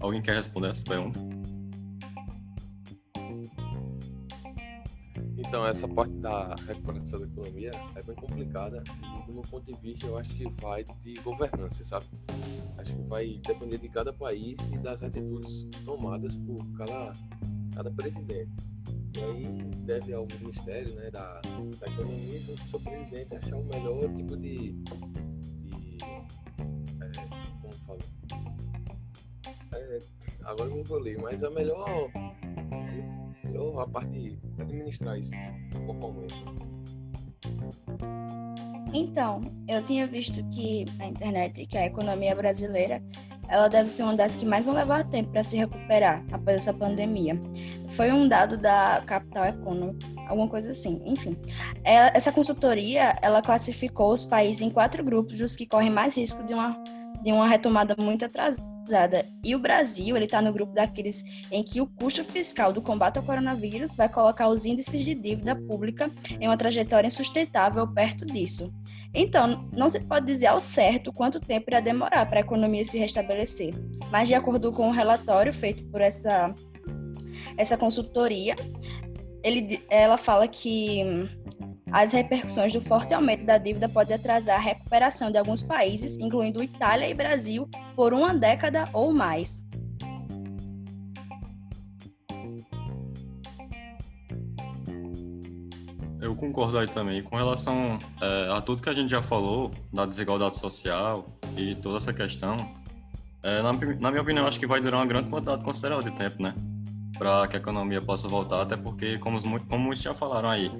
Alguém quer responder essa pergunta? Então, essa parte da recuperação da economia é bem complicada e, do meu ponto de vista, eu acho que vai de governança, sabe? Acho que vai depender de cada país e das atitudes tomadas por cada, cada presidente. E aí deve ao Ministério né, da, da Economia, junto o seu presidente, achar o melhor tipo de. de é, como falo? É, agora eu me enrolei, mas a melhor melhor a parte administrar isso formalmente. Então, eu tinha visto que na internet que a economia brasileira ela deve ser uma das que mais vão levar tempo para se recuperar após essa pandemia. Foi um dado da Capital Economics, alguma coisa assim. Enfim, é, essa consultoria ela classificou os países em quatro grupos dos que correm mais risco de uma de uma retomada muito atrasada e o Brasil, ele está no grupo daqueles em que o custo fiscal do combate ao coronavírus vai colocar os índices de dívida pública em uma trajetória insustentável perto disso. Então, não se pode dizer ao certo quanto tempo irá demorar para a economia se restabelecer, mas de acordo com o um relatório feito por essa, essa consultoria, ele, ela fala que as repercussões do forte aumento da dívida podem atrasar a recuperação de alguns países, incluindo Itália e Brasil, por uma década ou mais. Eu concordo aí também. Com relação é, a tudo que a gente já falou, da desigualdade social e toda essa questão, é, na, na minha opinião, acho que vai durar uma grande quantidade considerável de tempo, né? Para que a economia possa voltar, até porque, como, como já falaram aí,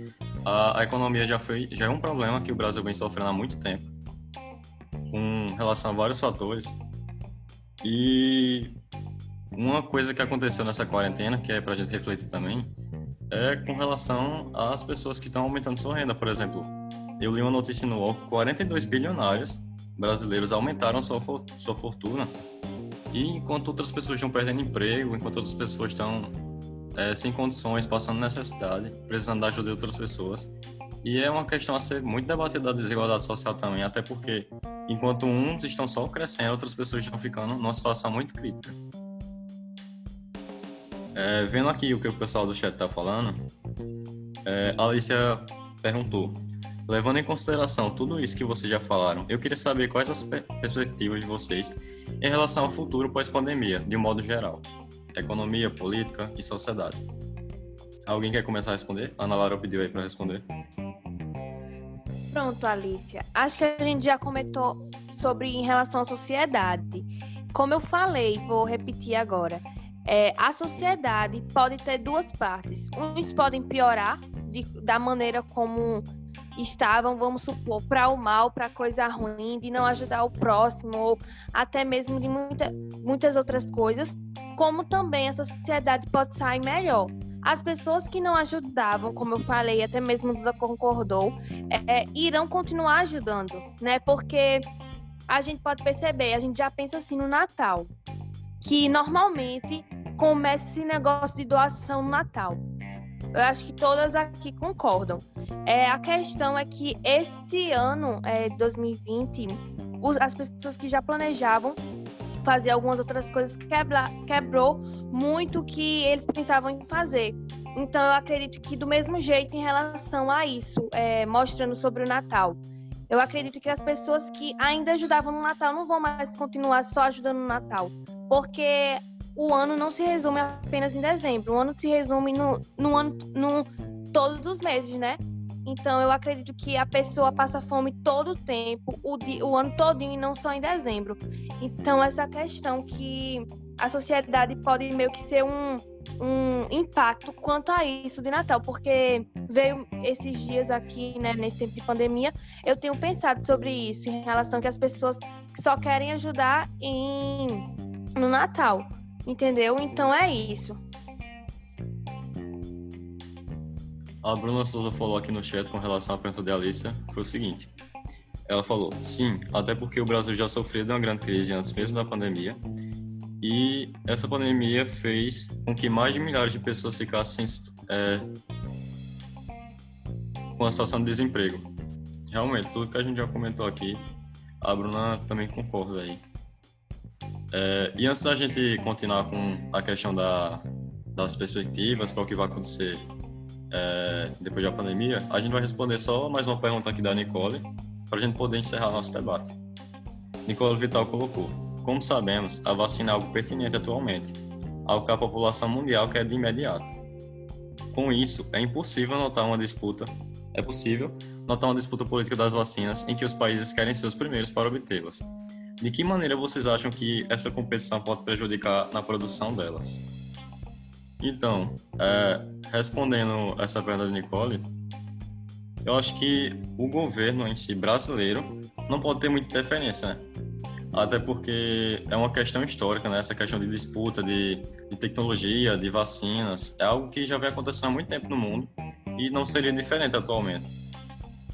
a, a economia já, foi, já é um problema que o Brasil vem sofrendo há muito tempo, com relação a vários fatores. E uma coisa que aconteceu nessa quarentena, que é para a gente refletir também, é com relação às pessoas que estão aumentando sua renda. Por exemplo, eu li uma notícia no UOL que 42 bilionários brasileiros aumentaram sua, sua fortuna, e enquanto outras pessoas estão perdendo emprego, enquanto outras pessoas estão é, sem condições, passando necessidade, precisando da ajuda de outras pessoas. E é uma questão a ser muito debatida da desigualdade social também, até porque enquanto uns estão só crescendo, outras pessoas estão ficando numa situação muito crítica. É, vendo aqui o que o pessoal do chat está falando, é, a Alicia perguntou: levando em consideração tudo isso que vocês já falaram, eu queria saber quais as perspectivas de vocês em relação ao futuro pós-pandemia, de um modo geral economia, política e sociedade. Alguém quer começar a responder? Ana Laura pediu aí para responder. Pronto, Alicia. Acho que a gente já comentou sobre em relação à sociedade. Como eu falei, vou repetir agora. É, a sociedade pode ter duas partes. Uns podem piorar de, da maneira como estavam, vamos supor, para o mal, para coisa ruim, de não ajudar o próximo, ou até mesmo de muita, muitas outras coisas, como também a sociedade pode sair melhor. As pessoas que não ajudavam, como eu falei, até mesmo Duda concordou, é, irão continuar ajudando, né? Porque a gente pode perceber, a gente já pensa assim no Natal, que normalmente começa esse negócio de doação no Natal. Eu acho que todas aqui concordam. É, a questão é que este ano, é, 2020, os, as pessoas que já planejavam fazer algumas outras coisas quebra, quebrou muito o que eles pensavam em fazer. Então, eu acredito que, do mesmo jeito, em relação a isso, é, mostrando sobre o Natal, eu acredito que as pessoas que ainda ajudavam no Natal não vão mais continuar só ajudando no Natal, porque o ano não se resume apenas em dezembro, o ano se resume no, no ano, no, todos os meses, né? Então eu acredito que a pessoa passa fome todo o tempo, o, di, o ano todinho e não só em dezembro. Então essa questão que a sociedade pode meio que ser um, um impacto quanto a isso de Natal, porque veio esses dias aqui, né, nesse tempo de pandemia, eu tenho pensado sobre isso, em relação que as pessoas só querem ajudar em, no Natal, entendeu? Então é isso. A Bruna Souza falou aqui no chat com relação à pergunta de Alicia, foi o seguinte. Ela falou, sim, até porque o Brasil já sofreu de uma grande crise antes mesmo da pandemia, e essa pandemia fez com que mais de milhares de pessoas ficassem é, com a situação de desemprego. Realmente, tudo que a gente já comentou aqui, a Bruna também concorda aí. É, e antes da gente continuar com a questão da, das perspectivas para o que vai acontecer é, depois da pandemia, a gente vai responder só mais uma pergunta aqui da Nicole, para a gente poder encerrar nosso debate. Nicole Vital colocou: Como sabemos, a vacina é algo pertinente atualmente, algo que a população mundial quer de imediato. Com isso, é impossível notar uma disputa, é possível notar uma disputa política das vacinas em que os países querem ser os primeiros para obtê-las. De que maneira vocês acham que essa competição pode prejudicar na produção delas? Então, é, respondendo essa pergunta de Nicole, eu acho que o governo em si brasileiro não pode ter muita interferência, né? Até porque é uma questão histórica, né? Essa questão de disputa de, de tecnologia, de vacinas, é algo que já vem acontecendo há muito tempo no mundo e não seria diferente atualmente.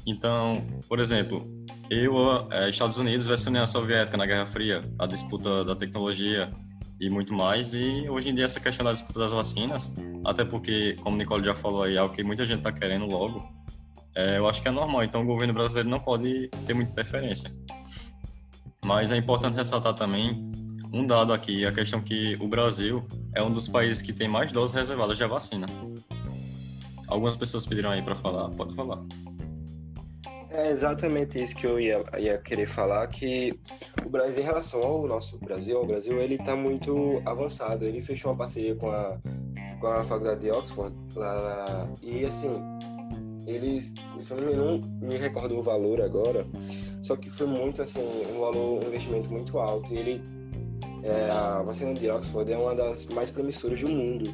Então, por exemplo, eu, é, Estados Unidos versus União Soviética na Guerra Fria, a disputa da tecnologia e muito mais. E hoje em dia essa questão da disputa das vacinas, até porque, como o Nicole já falou aí, é algo que muita gente está querendo logo, é, eu acho que é normal. Então o governo brasileiro não pode ter muita interferência. Mas é importante ressaltar também um dado aqui, a questão que o Brasil é um dos países que tem mais doses reservadas de vacina. Algumas pessoas pediram aí para falar, pode falar. É exatamente isso que eu ia, ia querer falar, que o Brasil, em relação ao nosso Brasil, ao Brasil, ele está muito avançado. Ele fechou uma parceria com a, com a faculdade de Oxford, lá, e assim, eles, eu não me recordo o valor agora, só que foi muito assim, um valor, um investimento muito alto. E ele, é, a vacina de Oxford é uma das mais promissoras do mundo.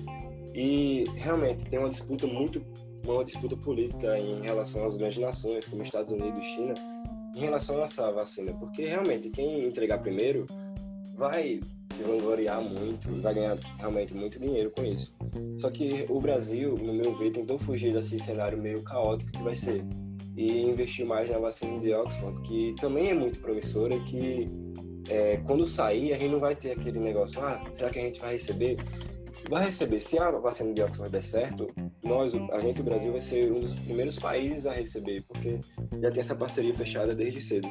E realmente tem uma disputa muito, uma disputa política em relação às grandes nações, como Estados Unidos, e China, em relação a essa vacina, porque realmente quem entregar primeiro vai se vangloriar muito, vai ganhar realmente muito dinheiro com isso. Só que o Brasil, no meu ver, tentou fugir desse cenário meio caótico que vai ser e investir mais na vacina de Oxford, que também é muito promissora, que é, quando sair a gente não vai ter aquele negócio, ah, será que a gente vai receber? Vai receber. Se a vacina de Oxford der certo, nós, a gente, o Brasil, vai ser um dos primeiros países a receber, porque já tem essa parceria fechada desde cedo.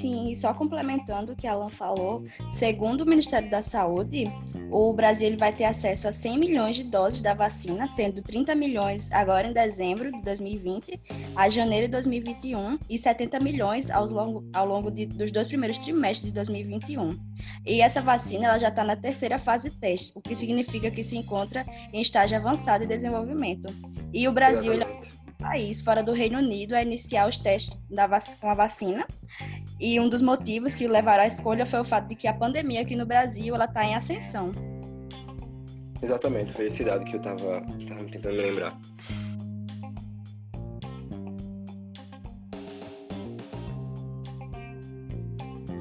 Sim, e só complementando o que Alan falou, segundo o Ministério da Saúde, o Brasil ele vai ter acesso a 100 milhões de doses da vacina, sendo 30 milhões agora em dezembro de 2020 a janeiro de 2021 e 70 milhões ao longo, ao longo de, dos dois primeiros trimestres de 2021. E essa vacina ela já está na terceira fase de teste, o que significa que se encontra em estágio avançado de desenvolvimento. E o Brasil é o país fora do Reino Unido a iniciar os testes da com a vacina e um dos motivos que levaram à escolha foi o fato de que a pandemia aqui no Brasil ela está em ascensão. Exatamente, foi esse dado que eu estava tentando me lembrar.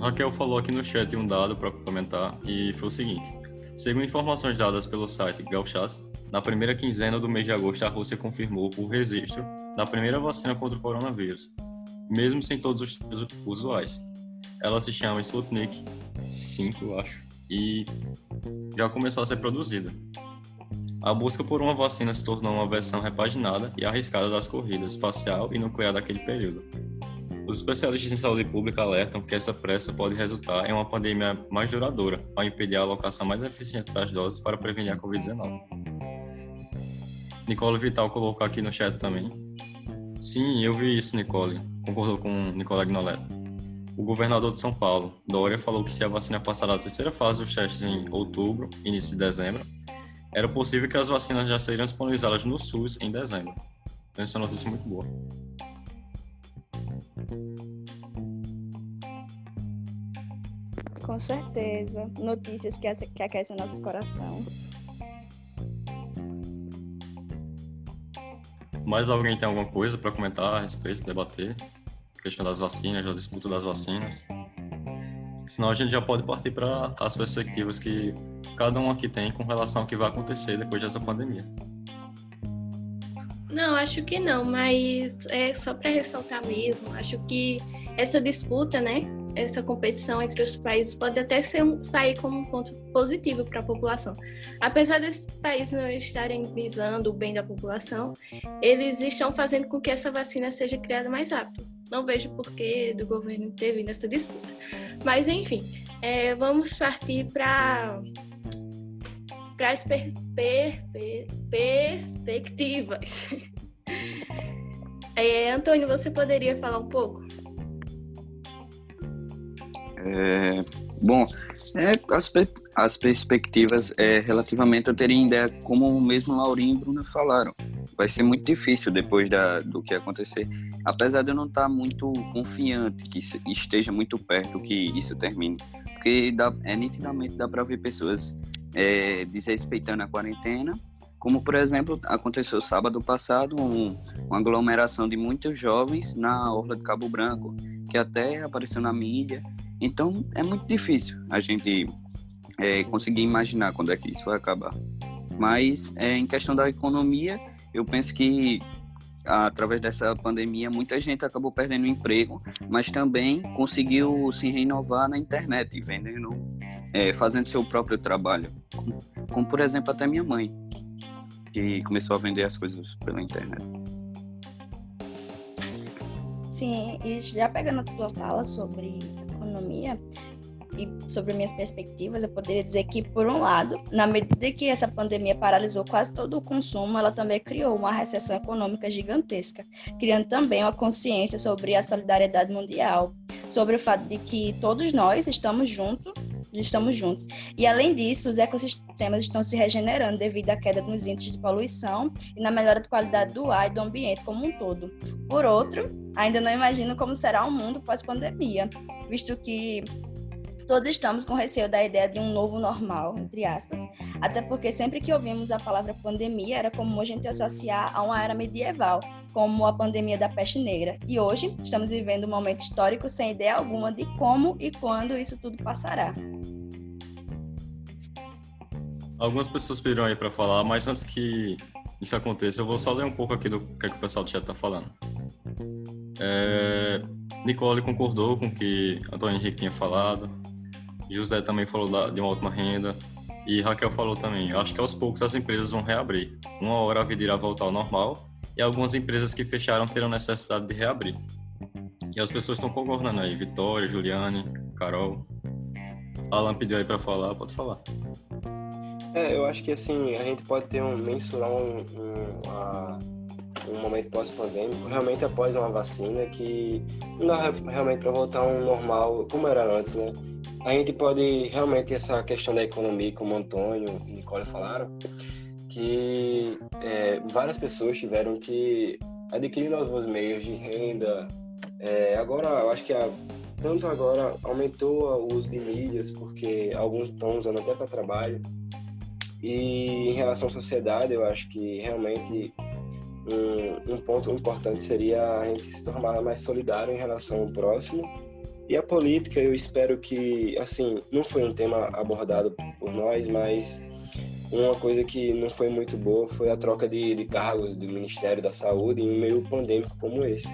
Raquel falou aqui no chat um dado para comentar e foi o seguinte: segundo informações dadas pelo site Galchas, na primeira quinzena do mês de agosto a Rússia confirmou o registro da primeira vacina contra o coronavírus, mesmo sem todos os tipos usuais. Ela se chama Sputnik 5, eu acho, e já começou a ser produzida. A busca por uma vacina se tornou uma versão repaginada e arriscada das corridas espacial e nuclear daquele período. Os especialistas em saúde pública alertam que essa pressa pode resultar em uma pandemia mais duradoura, ao impedir a alocação mais eficiente das doses para prevenir a Covid-19. Nicole Vital colocou aqui no chat também. Sim, eu vi isso, Nicole concordou com Nicolás Agnoleto. O governador de São Paulo, Dória, falou que se a vacina passar da terceira fase dos testes em outubro, início de dezembro, era possível que as vacinas já seriam disponibilizadas no SUS em dezembro. Então, essa é uma notícia muito boa. Com certeza. Notícias que aquecem nosso coração. Mais alguém tem alguma coisa para comentar a respeito, debater? A questão das vacinas, a disputa das vacinas. Senão a gente já pode partir para as perspectivas que cada um aqui tem com relação ao que vai acontecer depois dessa pandemia. Não, acho que não, mas é só para ressaltar mesmo. Acho que essa disputa, né, essa competição entre os países pode até um, sair como um ponto positivo para a população. Apesar desses países não estarem visando o bem da população, eles estão fazendo com que essa vacina seja criada mais rápido. Não vejo porquê do governo intervir nessa disputa. Mas, enfim, é, vamos partir para para as per, per, per, perspectivas. É, Antônio, você poderia falar um pouco? É, bom, é, as, as perspectivas é, relativamente eu teria ideia, como mesmo Laurinho e Bruna falaram. Vai ser muito difícil depois da, do que acontecer. Apesar de eu não estar muito confiante que esteja muito perto que isso termine. Porque dá, é nitidamente dá para ver pessoas é, desrespeitando a quarentena, como por exemplo aconteceu sábado passado um, uma aglomeração de muitos jovens na orla de Cabo Branco, que até apareceu na mídia então é muito difícil a gente é, conseguir imaginar quando é que isso vai acabar. Mas é, em questão da economia, eu penso que através dessa pandemia muita gente acabou perdendo emprego, mas também conseguiu se renovar na internet, vendendo, é, fazendo seu próprio trabalho. Como, como por exemplo até minha mãe, que começou a vender as coisas pela internet. Sim, e já pegando a tua fala sobre economia e sobre minhas perspectivas, eu poderia dizer que, por um lado, na medida que essa pandemia paralisou quase todo o consumo, ela também criou uma recessão econômica gigantesca, criando também uma consciência sobre a solidariedade mundial, sobre o fato de que todos nós estamos juntos estamos juntos. E além disso, os ecossistemas estão se regenerando devido à queda nos índices de poluição e na melhora da qualidade do ar e do ambiente como um todo. Por outro, ainda não imagino como será o mundo pós-pandemia, visto que todos estamos com receio da ideia de um novo normal, entre aspas, até porque sempre que ouvimos a palavra pandemia era comum a gente associar a uma era medieval, como a pandemia da peste negra. E hoje estamos vivendo um momento histórico sem ideia alguma de como e quando isso tudo passará. Algumas pessoas pediram aí para falar, mas antes que isso aconteça, eu vou só ler um pouco aqui do que, é que o pessoal do chat está falando. É, Nicole concordou com o que Antônio Henrique tinha falado. José também falou de uma ótima renda. E Raquel falou também. Acho que aos poucos as empresas vão reabrir. Uma hora a vida irá voltar ao normal e algumas empresas que fecharam terão necessidade de reabrir. E as pessoas estão concordando aí. Vitória, Juliane, Carol. Alan pediu aí para falar, pode falar. É, eu acho que assim, a gente pode ter um mensurar um, um, a um momento pós-pandêmico, realmente após uma vacina, que não dá realmente para voltar um normal como era antes, né? A gente pode realmente essa questão da economia, como o Antônio e Nicole falaram, que é, várias pessoas tiveram que adquirir novos meios de renda. É, agora, eu acho que a, tanto agora aumentou o uso de mídias, porque alguns estão usando até para trabalho. E em relação à sociedade, eu acho que realmente um, um ponto importante seria a gente se tornar mais solidário em relação ao próximo. E a política, eu espero que, assim, não foi um tema abordado por nós, mas uma coisa que não foi muito boa foi a troca de, de cargos do Ministério da Saúde em um meio pandêmico como esse.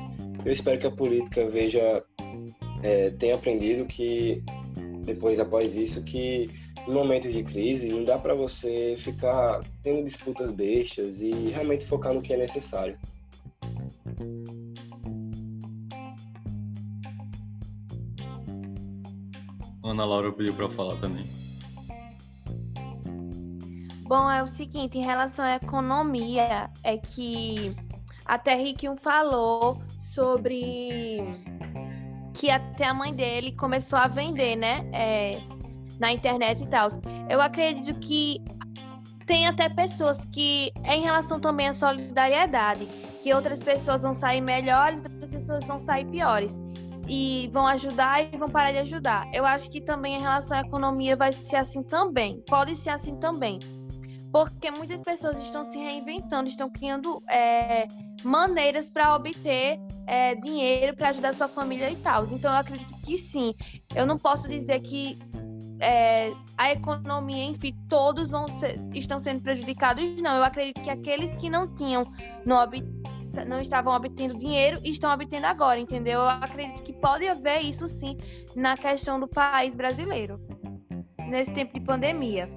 Eu espero que a política veja, é, tenha aprendido que depois, após isso, que em momentos de crise, não dá para você ficar tendo disputas bestas e realmente focar no que é necessário. Ana Laura pediu para falar também. Bom, é o seguinte, em relação à economia, é que até Riquinho falou sobre que até a mãe dele começou a vender, né? É, na internet e tal. Eu acredito que tem até pessoas que, em relação também à solidariedade, que outras pessoas vão sair melhores, outras pessoas vão sair piores. E vão ajudar e vão parar de ajudar. Eu acho que também em relação à economia vai ser assim também. Pode ser assim também. Porque muitas pessoas estão se reinventando, estão criando é, maneiras para obter é, dinheiro para ajudar sua família e tal. Então eu acredito que sim. Eu não posso dizer que é, a economia, enfim, todos ser, estão sendo prejudicados, não. Eu acredito que aqueles que não tinham, não, não estavam obtendo dinheiro, estão obtendo agora, entendeu? Eu acredito que pode haver isso sim na questão do país brasileiro, nesse tempo de pandemia.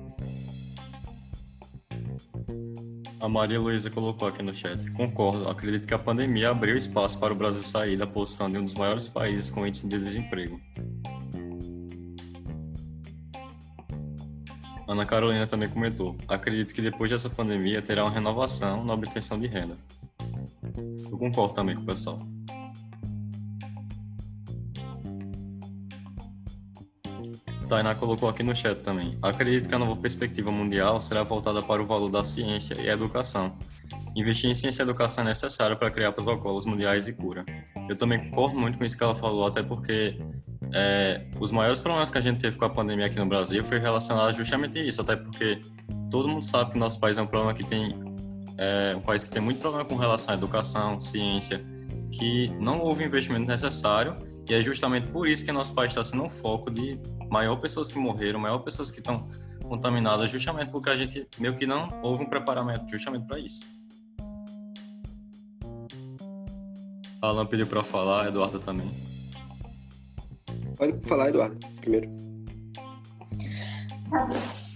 A Maria Luísa colocou aqui no chat. Concordo, acredito que a pandemia abriu espaço para o Brasil sair da posição de um dos maiores países com índice de desemprego. Ana Carolina também comentou: acredito que depois dessa pandemia terá uma renovação na obtenção de renda. Eu concordo também com o pessoal. Tainá colocou aqui no chat também. Acredito que a nova perspectiva mundial será voltada para o valor da ciência e educação. Investir em ciência e educação é necessário para criar protocolos mundiais de cura. Eu também concordo muito com isso que ela falou, até porque é, os maiores problemas que a gente teve com a pandemia aqui no Brasil foi relacionado justamente a isso, até porque todo mundo sabe que nosso país é um problema que tem é, um país que tem muito problema com relação à educação, ciência, que não houve investimento necessário e é justamente por isso que nosso país está sendo um foco de maior pessoas que morreram, maior pessoas que estão contaminadas, justamente porque a gente meio que não houve um preparamento justamente para isso. Alan pediu para falar, Eduardo também. Pode falar, Eduardo, primeiro.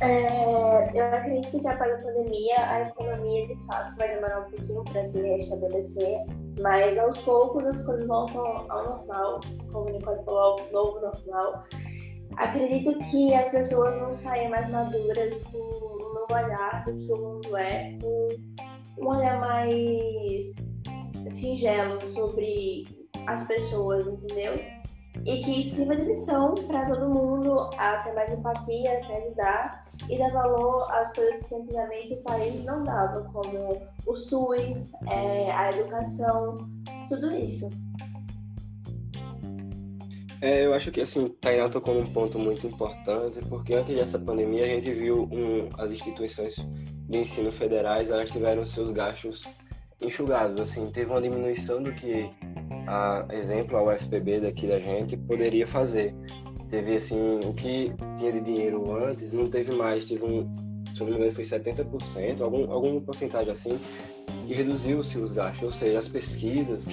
É, eu acredito que após a pandemia, a economia de fato vai demorar um pouquinho para se restabelecer, mas aos poucos as coisas voltam ao normal, como o Nicole falou, ao novo normal. Acredito que as pessoas vão sair mais maduras com um novo olhar do que o mundo é, com um olhar mais singelo sobre as pessoas, entendeu? E que isso sirva de lição para todo mundo a ter mais empatia, se ajudar e dar valor às coisas que antigamente o país não dava, como o SUS, é, a educação, tudo isso. É, eu acho que assim, Tainá tocou num ponto muito importante, porque antes dessa pandemia a gente viu um, as instituições de ensino federais, elas tiveram seus gastos enxugados, assim, teve uma diminuição do que a exemplo, a UFPB daqui da gente poderia fazer. Teve assim, o que tinha de dinheiro antes, não teve mais, teve um, se não me engano, foi 70%, algum, alguma porcentagem assim, que reduziu-se os gastos. Ou seja, as pesquisas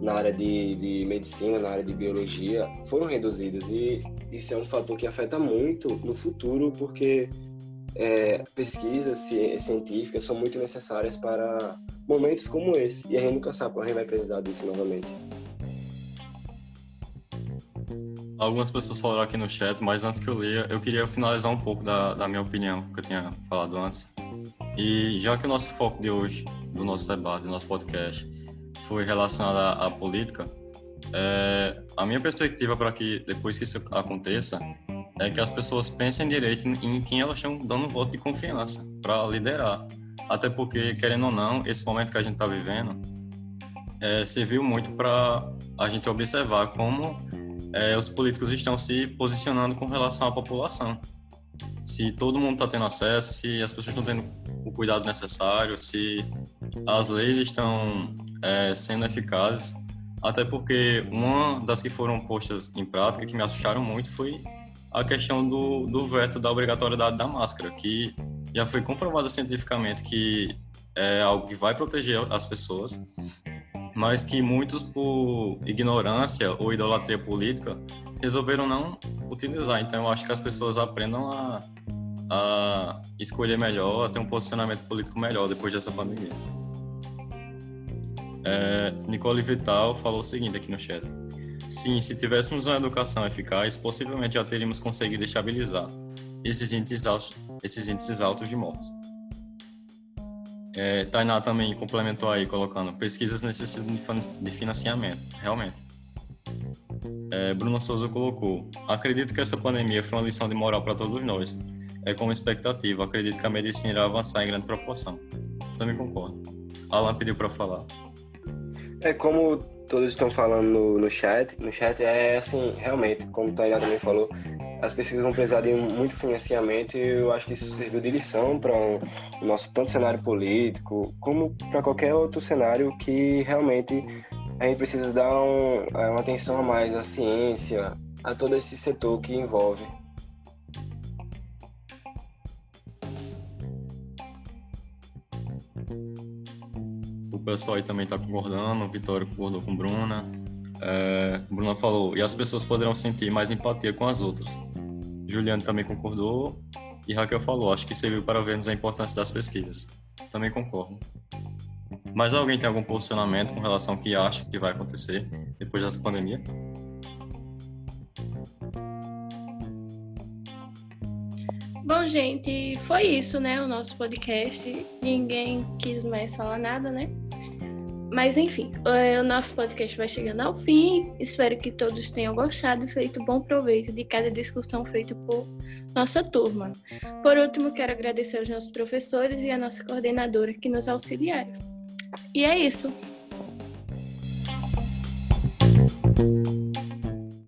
na área de, de medicina, na área de biologia, foram reduzidas. E isso é um fator que afeta muito no futuro, porque é, pesquisas científicas são muito necessárias para momentos como esse. E a gente nunca sabe quando a gente vai precisar disso novamente. Algumas pessoas falaram aqui no chat, mas antes que eu leia, eu queria finalizar um pouco da, da minha opinião, que eu tinha falado antes. E já que o nosso foco de hoje, do nosso debate, do nosso podcast, foi relacionado à, à política, é, a minha perspectiva para que depois que isso aconteça é que as pessoas pensem direito em quem elas estão dando voto de confiança para liderar. Até porque, querendo ou não, esse momento que a gente está vivendo é, serviu muito para a gente observar como é, os políticos estão se posicionando com relação à população. Se todo mundo está tendo acesso, se as pessoas estão tendo o cuidado necessário, se as leis estão é, sendo eficazes. Até porque uma das que foram postas em prática, que me assustaram muito, foi a questão do, do veto da obrigatoriedade da máscara, que já foi comprovado cientificamente que é algo que vai proteger as pessoas, mas que muitos, por ignorância ou idolatria política, resolveram não utilizar. Então, eu acho que as pessoas aprendam a, a escolher melhor, a ter um posicionamento político melhor depois dessa pandemia. É, Nicole Vital falou o seguinte aqui no chat. Sim, se tivéssemos uma educação eficaz, possivelmente já teríamos conseguido estabilizar esses índices altos, esses índices altos de mortes. É, Tainá também complementou aí, colocando pesquisas necessitam de financiamento, realmente. É, Bruna Souza colocou: Acredito que essa pandemia foi uma lição de moral para todos nós. É como expectativa, acredito que a medicina irá avançar em grande proporção. Também concordo. Alan pediu para falar. É como todos estão falando no, no chat, no chat é assim, realmente, como o Tainá também falou, as pesquisas vão precisar de muito financiamento e eu acho que isso serviu de lição para o nosso tanto cenário político, como para qualquer outro cenário que realmente a gente precisa dar um, é, uma atenção a mais à ciência, a todo esse setor que envolve. Pessoal aí também está concordando, o Vitório concordou com Bruna. É, Bruna falou, e as pessoas poderão sentir mais empatia com as outras. Juliano também concordou. E Raquel falou, acho que serviu para vermos a importância das pesquisas. Também concordo. Mas alguém tem algum posicionamento com relação ao que acha que vai acontecer depois dessa pandemia? Bom, gente, foi isso, né? O nosso podcast. Ninguém quis mais falar nada, né? Mas enfim, o nosso podcast vai chegando ao fim. Espero que todos tenham gostado e feito bom proveito de cada discussão feita por nossa turma. Por último, quero agradecer aos nossos professores e à nossa coordenadora que nos auxiliaram. E é isso.